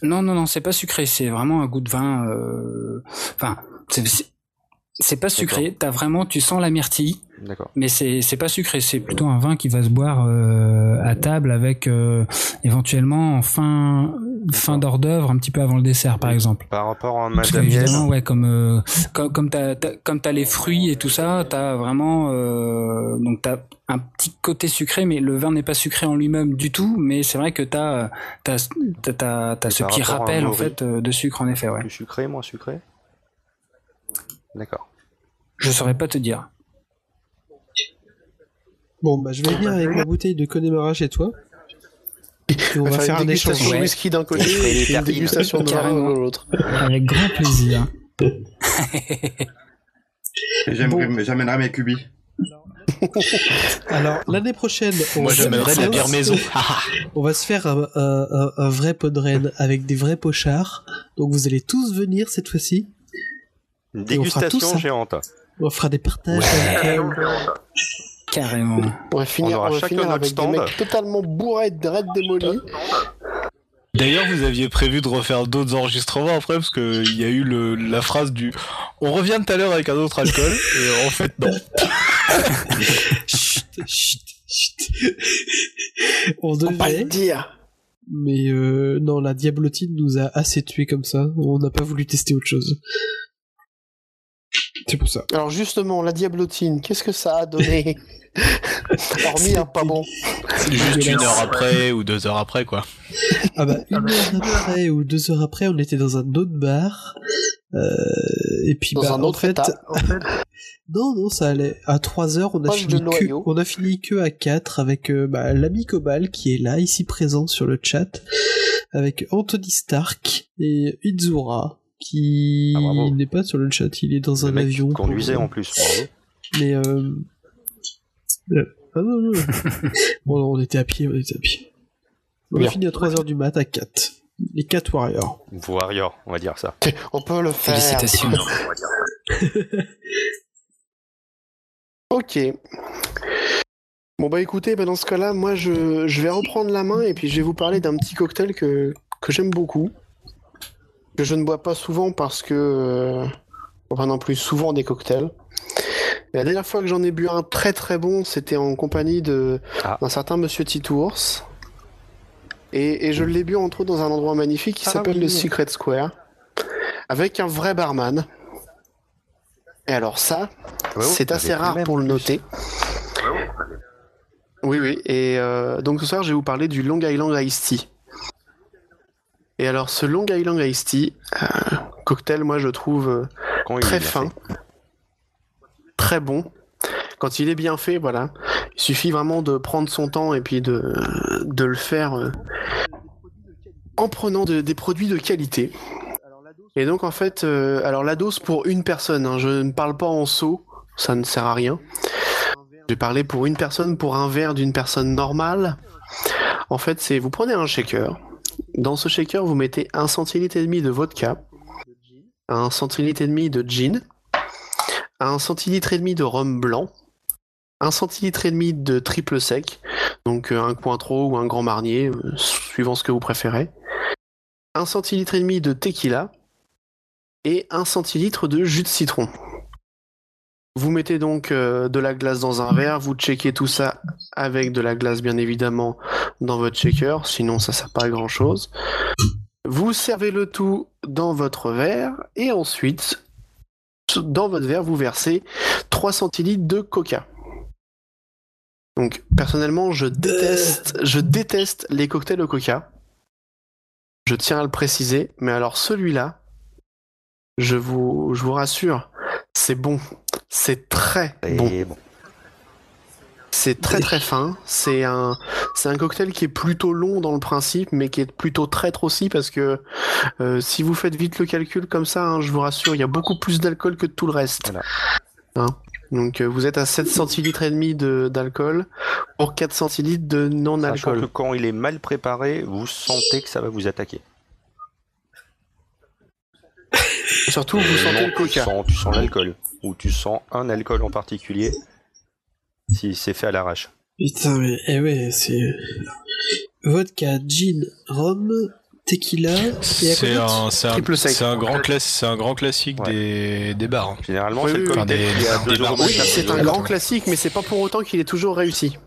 Non, non, non, c'est pas sucré. C'est vraiment un goût de vin. euh, Enfin, c'est- c'est pas sucré. T'as vraiment, tu sens la myrtille, mais c'est c'est pas sucré. C'est plutôt un vin qui va se boire euh, à table avec euh, éventuellement en fin fin d'hors d'œuvre, un petit peu avant le dessert, par exemple. Par rapport à Parce Madame Miel, ouais, comme euh, comme comme t'as comme t'as les fruits et tout ça, t'as vraiment euh, donc t'as un petit côté sucré, mais le vin n'est pas sucré en lui-même du tout. Mais c'est vrai que t'as t'as t'as ce petit rappel en fait de sucre en effet. Ouais. plus sucré, moins sucré? D'accord. Je saurais pas te dire. Bon, bah, je vais venir avec ma bouteille de Connemara chez toi. Et on va faire un une échange. dégustation de Ouais. whisky d'un côté Et une dégustation de vin de l'autre. Avec grand plaisir. J'amènerai mes cubis. Alors, l'année prochaine, on, Moi, va la bière maison. on va se faire un, un- un- un vrai pot de Rennes avec des vrais pochards. Donc, vous allez tous venir cette fois-ci. Une Et on fera tout dégustation géante. On fera des partages. avec, euh, Carrément. On va finir, On aura on va chacun finir notre avec stand. des mecs totalement bourrés de dread démolis. D'ailleurs, vous aviez prévu de refaire d'autres enregistrements après, parce que il y a eu le, la phrase du On revient tout à l'heure avec un autre alcool, et en fait, non. Chut, chut, chut. On Faut pas le devait, dire. mais euh, non, la diablotine nous a assez tués comme ça. On n'a pas voulu tester autre chose. C'est pour ça. Alors justement, la diablotine, qu'est-ce que ça a donné Hormis un pas bon. Juste une heure après ou deux heures après, quoi. Ah bah une heure après ou deux heures après, on était dans un autre bar. Euh, et puis Dans bah, un en fait, état. non non, ça allait. À trois heures, on a fini que, on a fini que à quatre avec euh, bah, l'ami Cobal qui est là, ici présent sur le chat, avec Anthony Stark et Izura qui Ah, n'est pas sur le chat, il est dans Le un mec avion. qui pour- conduisait en plus. bravo. Mais euh... euh, ah non, non. bon, non, on était à pied, on était à pied. On a Bien. fini à 3h du mat à 4. Les 4 Warriors. Warrior, on va dire ça. On peut le faire. Félicitations. Ok. Bon bah écoutez, bah dans ce cas-là, moi je, je vais reprendre la main et puis je vais vous parler d'un petit cocktail que, que j'aime beaucoup. Que je ne bois pas souvent parce que... euh, enfin non plus souvent des cocktails. La dernière fois que j'en ai bu un très très bon, c'était en compagnie Ah. d'un certain Monsieur Titours. Et, et je l'ai bu entre autres dans un endroit magnifique qui Ah s'appelle oui. le Secret Square. Avec un vrai barman. Et alors ça, Ouais, c'est ouais, assez rare pour le noter. Oui, oui. Et euh, donc ce soir, je vais vous parler du Long Island Iced Tea. Et alors, ce Long Island Iced Tea, euh, cocktail, moi, je trouve euh, Quand très fin, fait. très bon. Quand il est bien fait, voilà. Il suffit vraiment de prendre son temps et puis de, de le faire euh, en prenant de- des produits de qualité. Et donc, en fait, euh, alors la dose pour une personne, hein, je ne parle pas en seau, ça ne sert à rien. Je vais parler pour une personne, pour un verre d'une personne normale. En fait, c'est vous prenez un shaker. Dans ce shaker, vous mettez un centilitre et demi de vodka, un centilitre et demi de gin, un centilitre et demi de rhum blanc, un centilitre et demi de triple sec, donc euh, un Cointreau ou un Grand Marnier, euh, suivant ce que vous préférez, un centilitre et demi de tequila et un centilitre de jus de citron. Vous mettez donc euh, de la glace dans un verre, vous checkez tout ça avec de la glace bien évidemment dans votre shaker, sinon ça sert pas à grand chose. Vous servez le tout dans votre verre et ensuite dans votre verre vous versez 3 centilitres de coca. Donc personnellement je déteste, les cocktails au coca. Je tiens à le préciser, mais alors celui-là, je vous rassure, c'est bon. C'est très bon. Et bon. C'est très très fin. C'est un, c'est un cocktail qui est plutôt long dans le principe, mais qui est plutôt traître aussi parce que euh, si vous faites vite le calcul comme ça, hein, je vous rassure, il y a beaucoup plus d'alcool que de tout le reste. Voilà. Hein. Donc euh, vous êtes à 7 centilitres et demi de- d'alcool pour 4 centilitres de Sachant que non-alcool. quand il est mal préparé, vous sentez que ça va vous attaquer. Surtout vous sentez Non, le tu coca. sens, tu sens l'alcool. Ou tu sens un alcool en particulier. Si c'est fait à l'arrache. Putain, mais eh ouais, c'est vodka, gin, rhum, tequila C'est un, un, Triple sec. c'est un grand c'est un grand classique Ouais. des, des bars. hein. Généralement, Oui, c'est oui, des- Oui, c'est un grand classique, mais c'est pas pour autant qu'il est toujours réussi.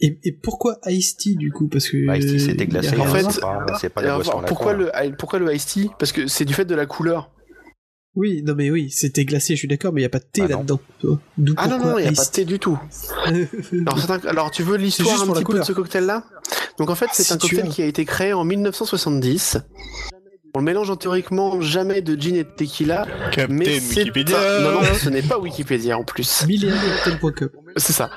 Et, et pourquoi Ice Tea du coup Parce que Bah, Ice tea, c'était glacé. En hein, rien. fait, c'est pas, pas la Alors, boisson à la pourquoi, hein. le, pourquoi le iced tea? Parce que c'est du fait de la couleur. Oui, non mais oui, c'était glacé, je suis d'accord, mais il y a pas de thé Ah non. là-dedans. Ah non, non, il n'y a pas de thé du tout. Alors, c'est un- alors, tu veux l'histoire un petit peu de ce cocktail-là? Donc en fait, c'est Si un cocktail as. qui a été créé en 1970. On le mélange théoriquement jamais de gin et de tequila, mais Captain c'est Wikipédia. un- Non, non, ce n'est pas Wikipédia en plus. C'est ça.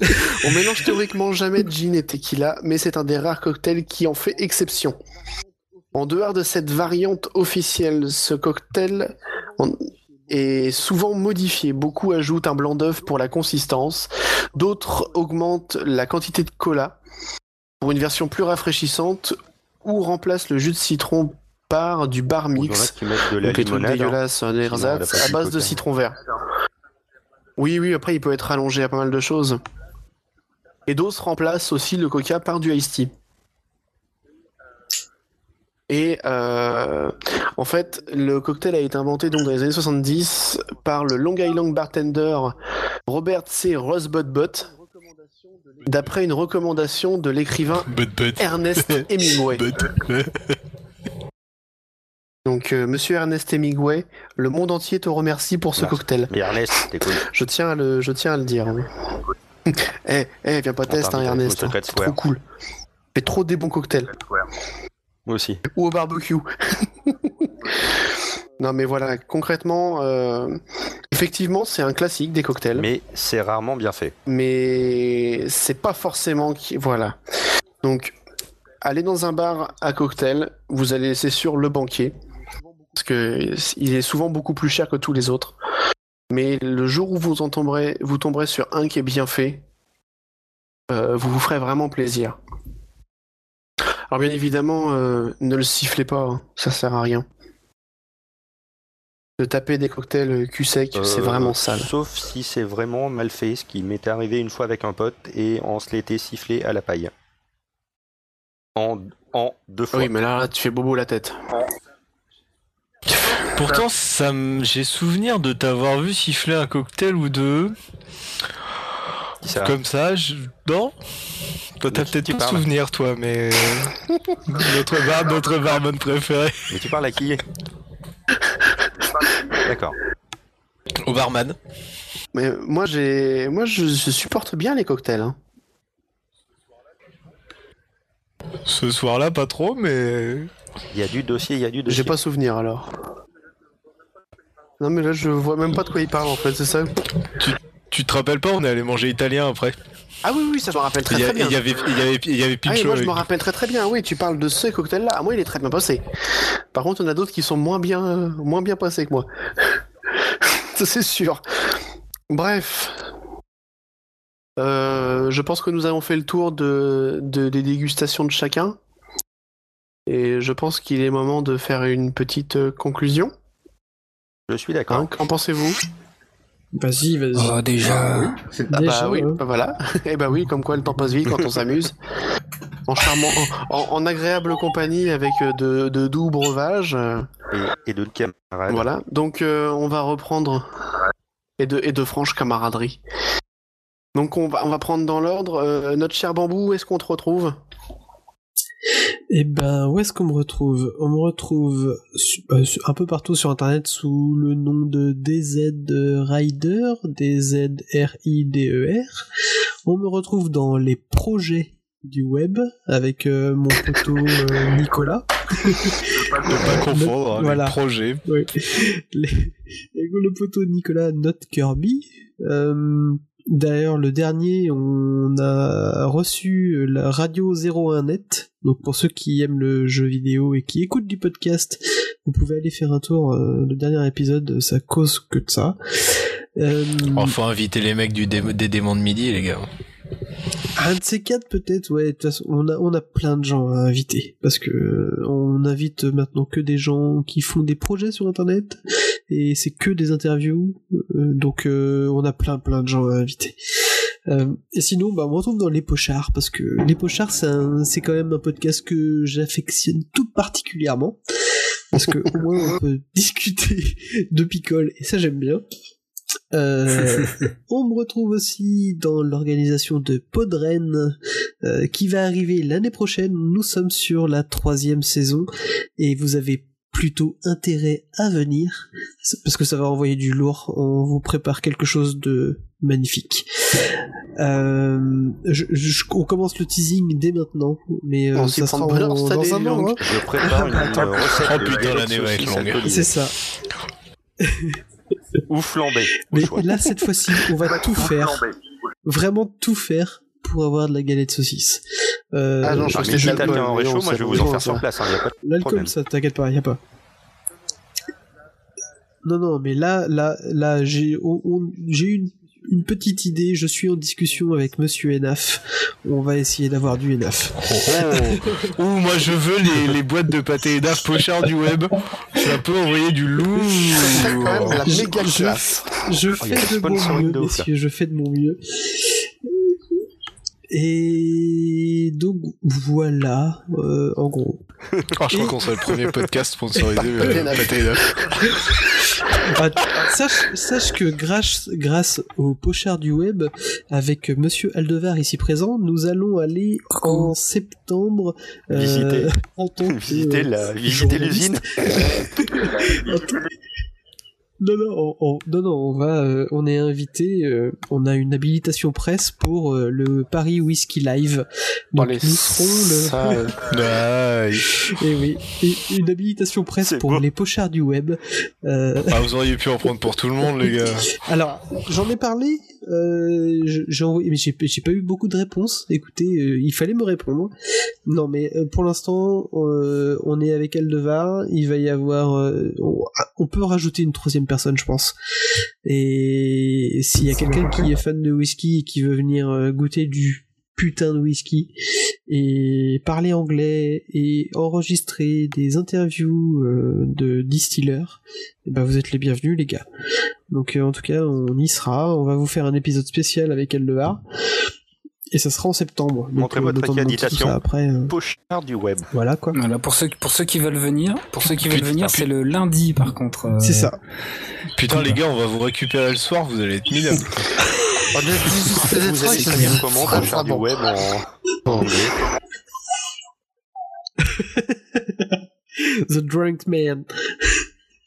On mélange théoriquement jamais de gin et tequila, mais c'est un des rares cocktails qui en fait exception. En dehors de cette variante officielle, ce cocktail est souvent modifié. Beaucoup ajoutent un blanc d'œuf pour la consistance, d'autres augmentent la quantité de cola pour une version plus rafraîchissante ou remplacent le jus de citron par du bar mix. de la Donc les trucs hein. Sinon, ersatz, à base de citron vert. Oui, oui, après il peut être rallongé à pas mal de choses. Et d'autres remplacent aussi le coca par du iced tea. Et euh, en fait, le cocktail a été inventé donc dans les années 70 par le Long Island bartender Robert C. Rosebud d'après une recommandation de l'écrivain But but. Ernest Hemingway. But. Donc, euh, monsieur Ernest Hemingway, le monde entier te remercie pour ce Merci. cocktail. Mais Ernest, t'es cool. Je tiens à le, je tiens à le dire. oui. Eh, eh, viens pas tester, hein, Ernest. C'est trop cool. Fait trop des bons cocktails. Moi aussi. Ou au barbecue. non, mais voilà, concrètement, euh, effectivement, c'est un classique des cocktails. Mais c'est rarement bien fait. mais c'est pas forcément qui voilà donc allez dans un bar à cocktail vous allez laisser sur le banquier parce que il est souvent beaucoup plus cher que tous les autres mais le jour où vous en tomberez vous tomberez sur un qui est bien fait euh, vous vous ferez vraiment plaisir alors bien évidemment euh, ne le sifflez pas hein, ça sert à rien de taper des cocktails cul sec c'est Euh, vraiment sale Sauf si c'est vraiment mal fait, ce qui m'était arrivé une fois avec un pote et on se l'était sifflé à la paille. En, en deux fois. oui mais là, là tu fais bobo la tête Pourtant, ça me- j'ai souvenir de t'avoir vu siffler un cocktail ou deux. Ça- Comme ça, je... non Toi, t'as peut-être pas parles souvenir, toi, mais... notre bar, notre barman préféré. Mais tu parles à qui? D'accord. Au barman. Mais moi, j'ai, moi, je, je supporte bien les cocktails. hein. Ce soir-là, pas trop, mais... Il y a du dossier, il y a du dossier. J'ai pas souvenir alors. Non, mais là, je vois même pas de quoi il parle en fait, c'est ça? Tu te rappelles pas, on est allé manger italien après. Ah oui, oui, ça je me rappelle très a- bien. il y avait, il y avait, il y avait Ah, moi, je me rappelle très très bien. Oui, tu parles de ce cocktail-là. Ah, moi, il est très bien passé. Par contre, on a d'autres qui sont moins bien, moins bien passés que moi. Ça, c'est sûr. Bref. Euh, je pense que nous avons fait le tour de, de- des dégustations de chacun. Et je pense qu'il est moment de faire une petite euh, conclusion. Je suis d'accord. Hein, Qu'en pensez-vous? Vas-y, vas-y. Oh, déjà. C'est Ah Déjà, bah oui, bah voilà. Et bah oui, comme quoi le temps passe vite quand on s'amuse. En charmant, en, en- en agréable compagnie avec euh, de, de doux breuvages. Et, et de camarades. Voilà. Donc euh, on va reprendre et de et de franche camaraderie. Donc on va on va prendre dans l'ordre euh, notre cher bambou. Est-ce qu'on te retrouve? Eh ben, où est-ce qu'on me retrouve? On me retrouve euh, un peu partout sur internet sous le nom de DZ Rider, D-Z-R-I-D-E-R. E On me retrouve dans les projets du web avec euh, mon poteau euh, Nicolas. Ne pas confondre hein, Voilà. les projets. Les- et le poteau Nicolas Not Kirby. Euh, D'ailleurs, le dernier, on a reçu la radio 01net. Donc pour ceux qui aiment le jeu vidéo et qui écoutent du podcast, vous pouvez aller faire un tour. euh, le dernier épisode, ça cause que de ça. Euh, Oh, inviter les mecs du dé- des démons de midi, les gars. un de ces quatre peut-être, ouais. De toute façon, on a on a plein de gens à inviter parce que euh, on invite maintenant que des gens qui font des projets sur internet et c'est que des interviews. euh, donc euh, on a plein plein de gens à inviter. Euh, et sinon, bah, on me retrouve dans les pochards parce que les pochards, c'est quand même un podcast que j'affectionne tout particulièrement parce que au moins on peut discuter de picole et ça j'aime bien. Euh, on me retrouve aussi dans l'organisation de Podren euh, qui va arriver l'année prochaine. Nous sommes sur la troisième saison et vous avez plutôt intérêt à venir parce que ça va envoyer du lourd. On vous prépare quelque chose de magnifique. Euh, je, je- on commence le teasing dès maintenant, mais euh, ça sera de en- dans un an. hein. Je prépare une, une recette Oh de putain, l'année va être longue. C'est ça. Ou flambé. Mais choix. là, cette fois-ci, on va tout faire. vraiment tout faire pour avoir de la galette saucisse. Euh, Ah non, je Ah, crois que de t'as l'alcool, bien en réchaud, moi ça je vais vous en faire sur place, hein, de L'alcool, ça t'inquiète pas, y a pas. Non, non, mais là, là, là, j'ai, j'ai une, une petite idée. Je suis en discussion avec Monsieur Enaf. On va essayer d'avoir du Enaf. Oh. Ouh, moi je veux les, les boîtes de pâté d'af pochard du web. Ça peut envoyer du la Je- méga je- Oh, fais de mon mieux, messieurs. Je fais de mon mieux. Et donc voilà, euh, en gros. Oh, je crois qu'on serait le premier podcast sponsorisé euh. Ah, sache, sache que grâce, grâce au pochard du web, avec Monsieur Aldevar ici présent, nous allons aller en septembre euh, Visiter. en tant que, Visiter euh, la, visiter l'usine. Non non, on, on- non non, on va, euh, on est invité, euh, on a une habilitation presse pour euh, le Paris Whisky Live. Donc Allez, nous serons le. Eh oui, et une habilitation presse pour beau. les pochards du web. Euh, Ah, vous auriez pu en prendre pour tout le monde, les gars. Alors, j'en ai parlé, euh, j'ai envoyé, mais j'ai j'ai pas eu beaucoup de réponses. Écoutez, euh, il fallait me répondre. Non, mais euh, pour l'instant, on est avec Aldevar. Il va y avoir, euh, on, on peut rajouter une troisième personne, je pense. Et s'il y a quelqu'un qui est fan de whisky et qui veut venir goûter du putain de whisky et parler anglais et enregistrer des interviews de distilleurs, eh ben vous êtes les bienvenus les gars. Donc euh, en tout cas, on y sera. On va vous faire un épisode spécial avec Eldehar. Et ça sera en septembre. Montrez euh, votre accréditation. après. euh, Pochard du web. voilà quoi. Voilà, pour ceux, pour ceux qui veulent venir, pour ceux qui veulent Putain, venir, c'est le lundi par contre. euh, C'est ça. Putain, les gars, on va vous récupérer le soir, vous allez être minables. Oh, Vous des- allez écrire comment Pochard du bon. web en, en anglais The Drunk Man.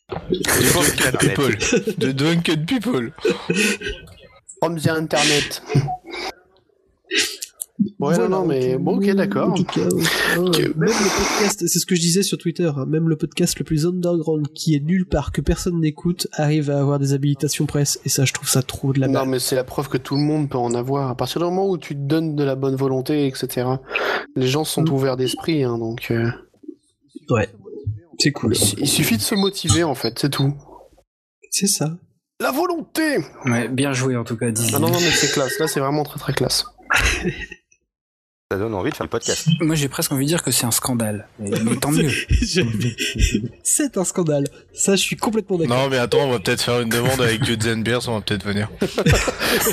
The Drunken People. The Drunken People. From the internet. Ouais, Voilà, non, non, mais bon, ok, euh, d'accord. Euh, euh, Que- même le podcast, c'est ce que je disais sur Twitter, hein, même le podcast le plus underground qui est nulle part, que personne n'écoute, arrive à avoir des habilitations presse. Et ça, je trouve ça trop de la Non, merde. mais c'est la preuve que tout le monde peut en avoir. À partir du moment où tu te donnes de la bonne volonté, etc., les gens sont Mm. ouverts d'esprit, hein, donc euh, Ouais. C'est cool. il suffit de se motiver, en fait, c'est tout. C'est ça. La volonté Ouais, bien joué en tout cas, Dizzy. Ah non, non, mais c'est classe. Là, c'est vraiment très très classe. Ça donne envie de faire le podcast. Moi j'ai presque envie de dire que c'est un scandale. Mais, mais tant mieux. C'est un scandale. Ça, je suis complètement d'accord. Non, mais attends, on va peut-être faire une demande avec and Beers, on va peut-être venir.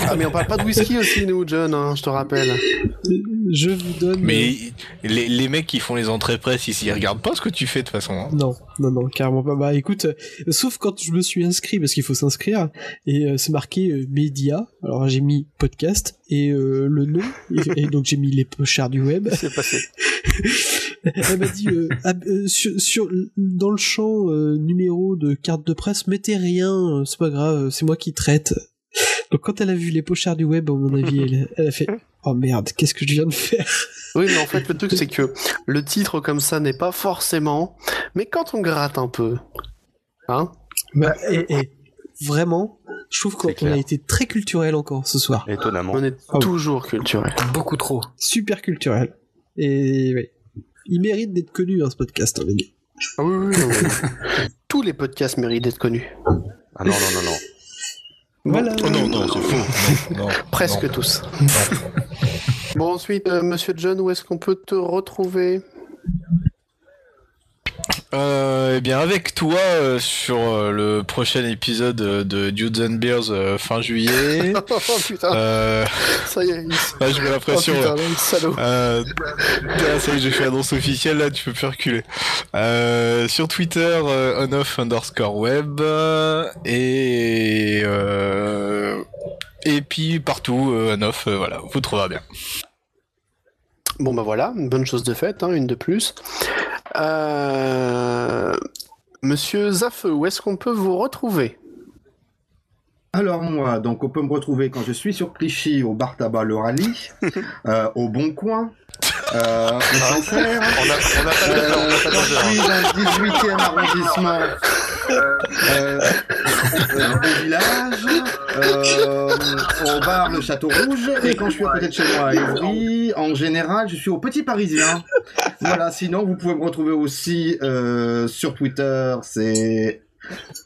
Ah, mais on parle pas de whisky aussi, nous, John, hein, je te rappelle. Je vous donne. Mais les, les mecs qui font les entrées presse ici, ils regardent pas ce que tu fais de toute façon. hein. Non, non, non, carrément pas. Bah écoute, euh, sauf quand je me suis inscrit, parce qu'il faut s'inscrire, et euh, c'est marqué euh, média, alors j'ai mis podcast, et euh, le nom, et, et donc j'ai mis les pochards du web. C'est passé. Elle m'a dit, euh, ah, euh, sur, sur- dans le champ numéro de carte de presse, mettez rien, c'est pas grave, c'est moi qui traite. Donc quand elle a vu les pochards du web, à mon avis, elle, elle a fait, oh merde, qu'est-ce que je viens de faire? Oui, mais en fait, le truc, c'est que le titre comme ça n'est pas forcément. Mais quand on gratte un peu. Hein? Bah, et, et vraiment, je trouve qu'on a été très culturel encore ce soir. Étonnamment. On est Ah toujours culturel. Beaucoup trop. super culturel. Et ouais. Il mérite d'être connu, hein, ce podcast, hein, les gars. Ah oui, oui, oui, oui. Tous les podcasts méritent d'être connus. Ah non, non, non, non. Voilà. Oh non, non, c'est faux. Non, non, Presque non. tous. Bon, ensuite, euh, monsieur John, où est-ce qu'on peut te retrouver? Euh, eh bien, avec toi euh, sur euh, le prochain épisode euh, de Dudes and Beers fin juillet. Oh putain, ça y est. il- là, Oh l'impression. putain, là. là, le salaud. Ça y est, j'ai fait annonce officielle, là, tu peux plus reculer. Sur Twitter, onoff underscore web, et, et puis partout, onoff, voilà, vous trouverez bien. Bon, bah voilà, une bonne chose de faite, hein, une de plus. Euh... Monsieur Zafeu, où est-ce qu'on peut vous retrouver? Alors moi, donc on peut me retrouver quand je suis sur Clichy au bar tabac Le Rallye, euh, au Bon Coin, euh, au Sancerre, On a, on a pas de euh, je suis dans le 18e arrondissement au village, euh, au bar Le Château Rouge, et quand je suis à côté de chez moi à Évry, en général, je suis au Petit Parisien. Voilà, sinon, vous pouvez me retrouver aussi euh, sur Twitter, c'est...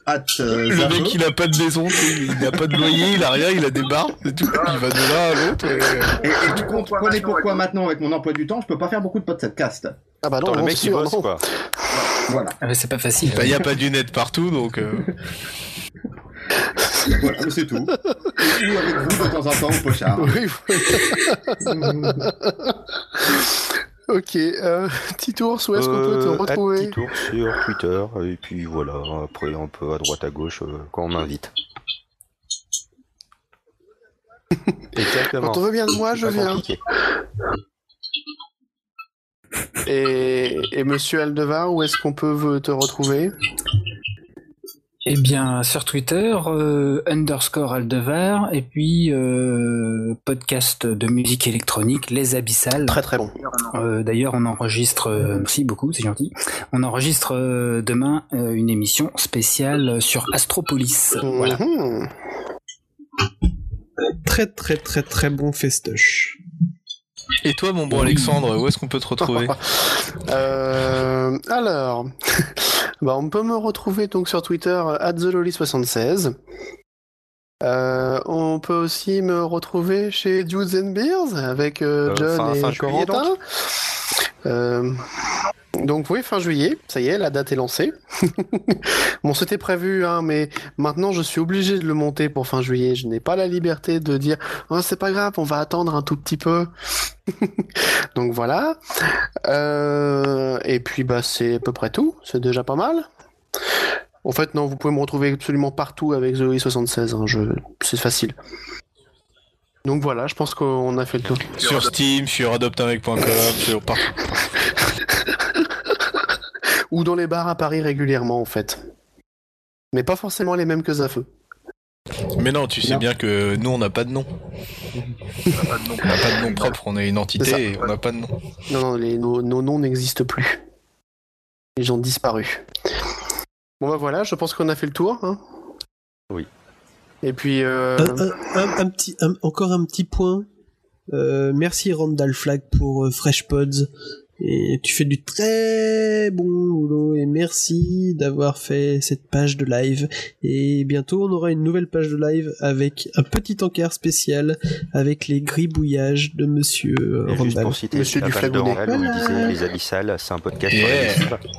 At, euh, Le Zafo. mec, il a pas de maison, il a pas de loyer, il a rien, il a des bars, c'est tout. Il va de là à l'autre. et- Et, et tu comprenez pourquoi maintenant, avec mon emploi du temps, je peux pas faire beaucoup de podcasts. Ah bah non, Attends, le mec il sûr, bosse quoi. Voilà. Ah, mais c'est pas facile. Bah, y a pas du net partout, donc. euh, Voilà, c'est tout. Ou avec vous de temps en temps au pochard. Oui, voilà. ok, euh, petit ours, où est-ce qu'on peut te Euh, retrouver petit tour sur Twitter, et puis voilà, après un peu à droite à gauche euh, quand on m'invite. Exactement. Quand on veut bien de moi, je viens. compliqué. Et, et Monsieur Aldevar, où est-ce qu'on peut te retrouver? Eh bien, sur Twitter, euh, underscore Aldevar, et puis euh, podcast de musique électronique, Les Abyssales. Très très bon. Euh, D'ailleurs, on enregistre, euh, merci beaucoup, c'est gentil. On enregistre euh, demain euh, une émission spéciale sur Astropolis. Voilà. Mhm. Très très très très bon festoche. Et toi, mon bon Alexandre, où est-ce qu'on peut te retrouver? Euh, alors, bah, on peut me retrouver donc sur Twitter @theloli76. Euh, on peut aussi me retrouver chez Dudes and Beers avec euh, Euh, John fin- et Corentin. Donc oui, fin juillet, ça y est, la date est lancée. bon, c'était prévu, hein, mais maintenant je suis obligé de le monter pour fin juillet. Je n'ai pas la liberté de dire oh, c'est pas grave, on va attendre un tout petit peu. donc voilà. Euh, et puis bah c'est à peu près tout, c'est déjà pas mal. En fait non, vous pouvez me retrouver absolument partout avec Zoe 76, hein, je... c'est facile. Donc voilà, je pense qu'on a fait le tour. Sur Steam, sur adoptamec.com, sur partout. Ou dans les bars à Paris régulièrement en fait. Mais pas forcément les mêmes que Zafeu. Mais non, tu sais Non. bien que nous, on n'a pas de nom. On n'a pas de nom propre, on est une entité et on n'a pas de nom. Non, non, les, nos, nos noms n'existent plus. Ils ont disparu. Bon bah voilà, je pense qu'on a fait le tour. Hein Oui. Et puis... Euh... Un, un- un- un petit, un- encore un petit point. Euh, merci Randall Flag pour euh, Fresh Pods. Et tu fais du très bon boulot et merci d'avoir fait cette page de live. Et bientôt on aura une nouvelle page de live avec un petit encart spécial avec les gribouillages de Monsieur Et juste pour citer Monsieur la du page de Flagonnais. Randall où il Voilà. disait Les Abyssales, c'est un podcast Yeah.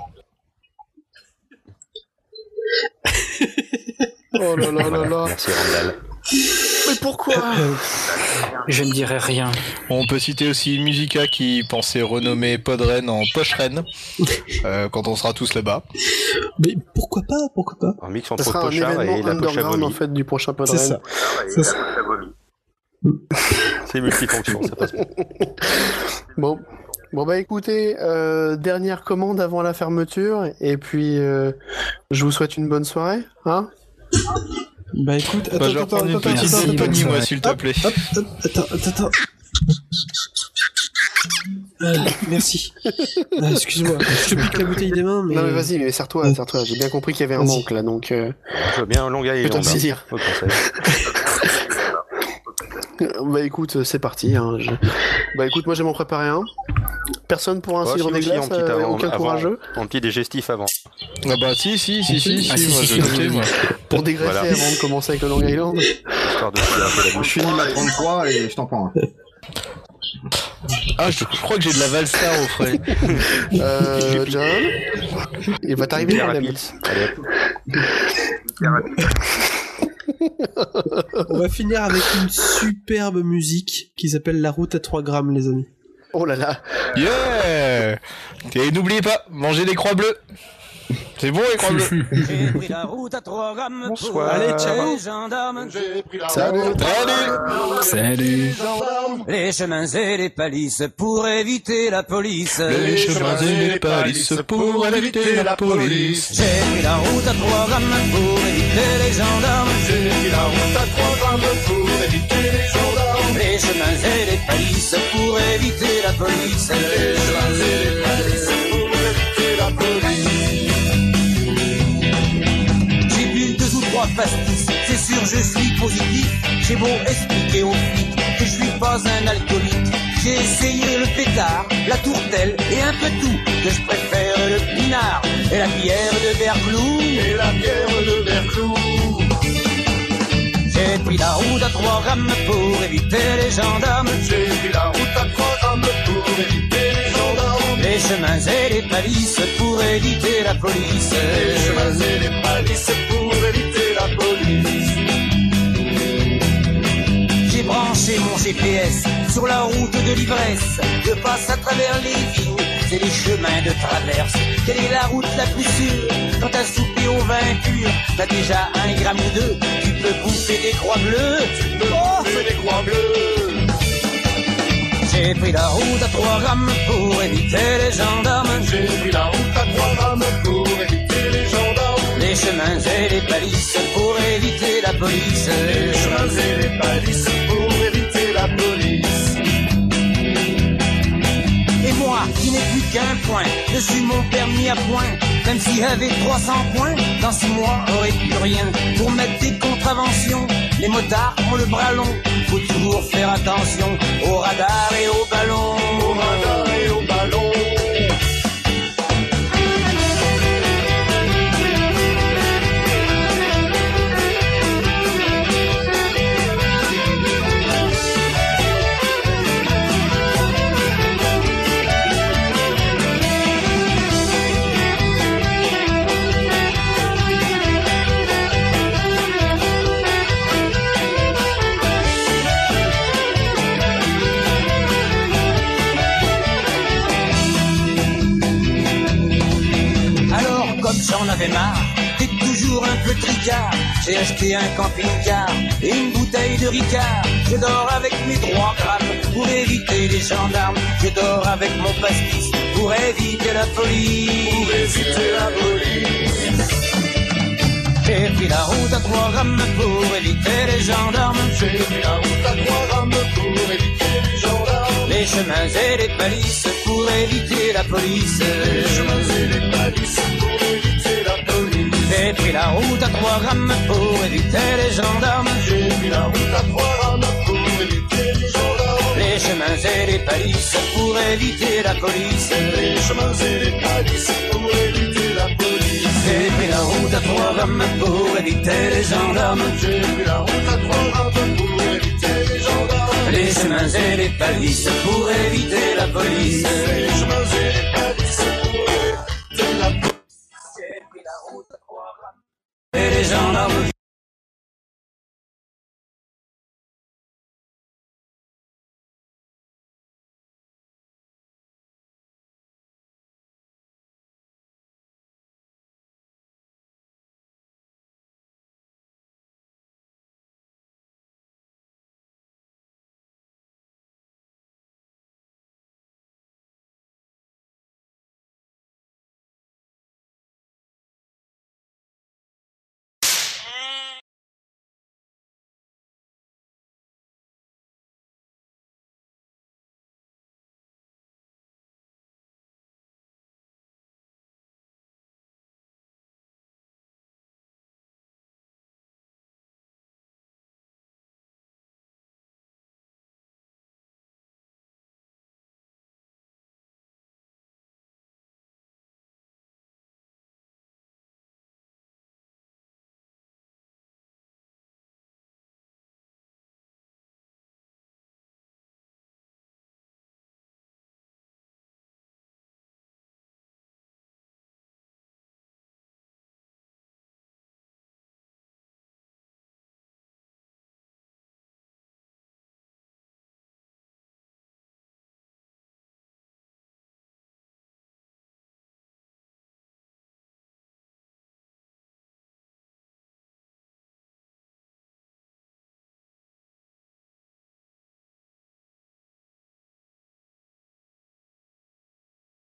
Oh là là là Voilà, là. Merci Randall. Mais pourquoi? Je ne dirai rien. On peut citer aussi Musica qui pensait renommer Podren en Pocheren euh, quand on sera tous là-bas. mais pourquoi pas Pourquoi pas? Un mix entre sera un Pochard événement et la en fait du prochain C'est Podren. ça. C'est ça. C'est multifonction, ça passe. Bon. Bon bah écoutez, euh, dernière commande avant la fermeture, et puis euh, je vous souhaite une bonne soirée, hein? Bah écoute, attends, Bah, attends, attends, attends, Tony, moi, s'il te plaît. Hop, hop, attends, attends, merci. Ah, Excuse-moi, je te pique la bouteille des mains, mais... Non mais vas-y, mais serre-toi, serre-toi, j'ai bien compris qu'il y avait un manque là, donc... Euh... Je veux bien un long hein. Bah écoute, c'est parti. Hein, je- Bah écoute, moi j'ai m'en préparé un. Personne pour un cidre des glaces, euh, aucun courageux Un petit digestif avant. Ah bah si, si, si, si, si, moi pour dégraisser Voilà. avant de commencer avec le Long Island. Histoire de se tirer un peu la Je finis ma 33 et je t'en prends un. Ah, je, crois que j'ai de la Valstar au frais. Euh, John, il va t'arriver rapide. Allez, hop. On va finir avec une superbe musique qui s'appelle La route à 3 grammes, les amis. Oh là là. Yeah Et n'oubliez pas, mangez des croix bleues. C'est bon les croix bleues J'ai pris la route à 3 grammes Bonsoir. pour Allez, aller ciao. les gendarmes. Salut. Salut Salut. Les chemins et les palisses pour éviter la police. Les chemins et les palisses pour éviter la police. J'ai pris la route à 3 grammes pour éviter les gendarmes. J'ai pris la route à 3 grammes pour éviter les gendarmes. Les chemins et les palisses pour éviter la police. Les chemins et les palisses pour éviter la police. trois pastis. C'est sûr, je suis positif. J'ai beau expliquer aux flics que je suis pas un alcoolique. J'ai essayé le pétard, la tourtelle et un peu tout. Que je préfère le pinard et la bière de Verclou. Et la bière de la route à trois rames pour éviter les gendarmes. J'ai pris la route à trois rames pour éviter les gendarmes. Les chemins et les palisses pour éviter la police. Les chemins et les palisses pour éviter la police. J'ai branché mon GPS sur la route de l'ivresse. Je passe à travers les vignes, c'est les chemins de traverse. Quelle est la route la plus sûre Quand t'as soupé au vin pur, t'as déjà un gramme ou deux, tu peux bouffer des croix bleues. Tu peux bouffer des croix bleues. J'ai pris la route à trois rames pour éviter les gendarmes. J'ai pris la route à trois rames pour éviter les gendarmes. Les chemins et les balises pour éviter la police. Les chemins et les balises pour éviter la police. Qui n'ai plus qu'un point, je suis mon permis à point. Même s'il y avait 300 points, dans six mois, aurait plus rien. Pour mettre des contraventions, les motards ont le bras long. Faut toujours faire attention au radar et au ballon. Au avais marre, t'es toujours un peu tricard. J'ai acheté un camping-car et une bouteille de Ricard. Je dors avec mes trois grammes pour éviter les gendarmes. Je dors avec mon pastis pour éviter la police. Pour éviter la police. J'ai pris la route à trois rames pour éviter les gendarmes. J'ai pris la route à trois rames pour éviter les gendarmes. Les chemins et les balises pour éviter la police. Les chemins et les balises pour éviter la police. J'ai pris la route à trois rames pour éviter les gendarmes. J'ai pris la route à trois rames pour éviter les gendarmes. Les chemins et les balises pour éviter la police. Les chemins et les balises pour éviter la police. J'ai pris la route à trois rames pour éviter les gendarmes. J'ai pris la route à trois rames pour éviter les gendarmes. Les chemins et les balises pour éviter la police. Les chemins et les balises always on a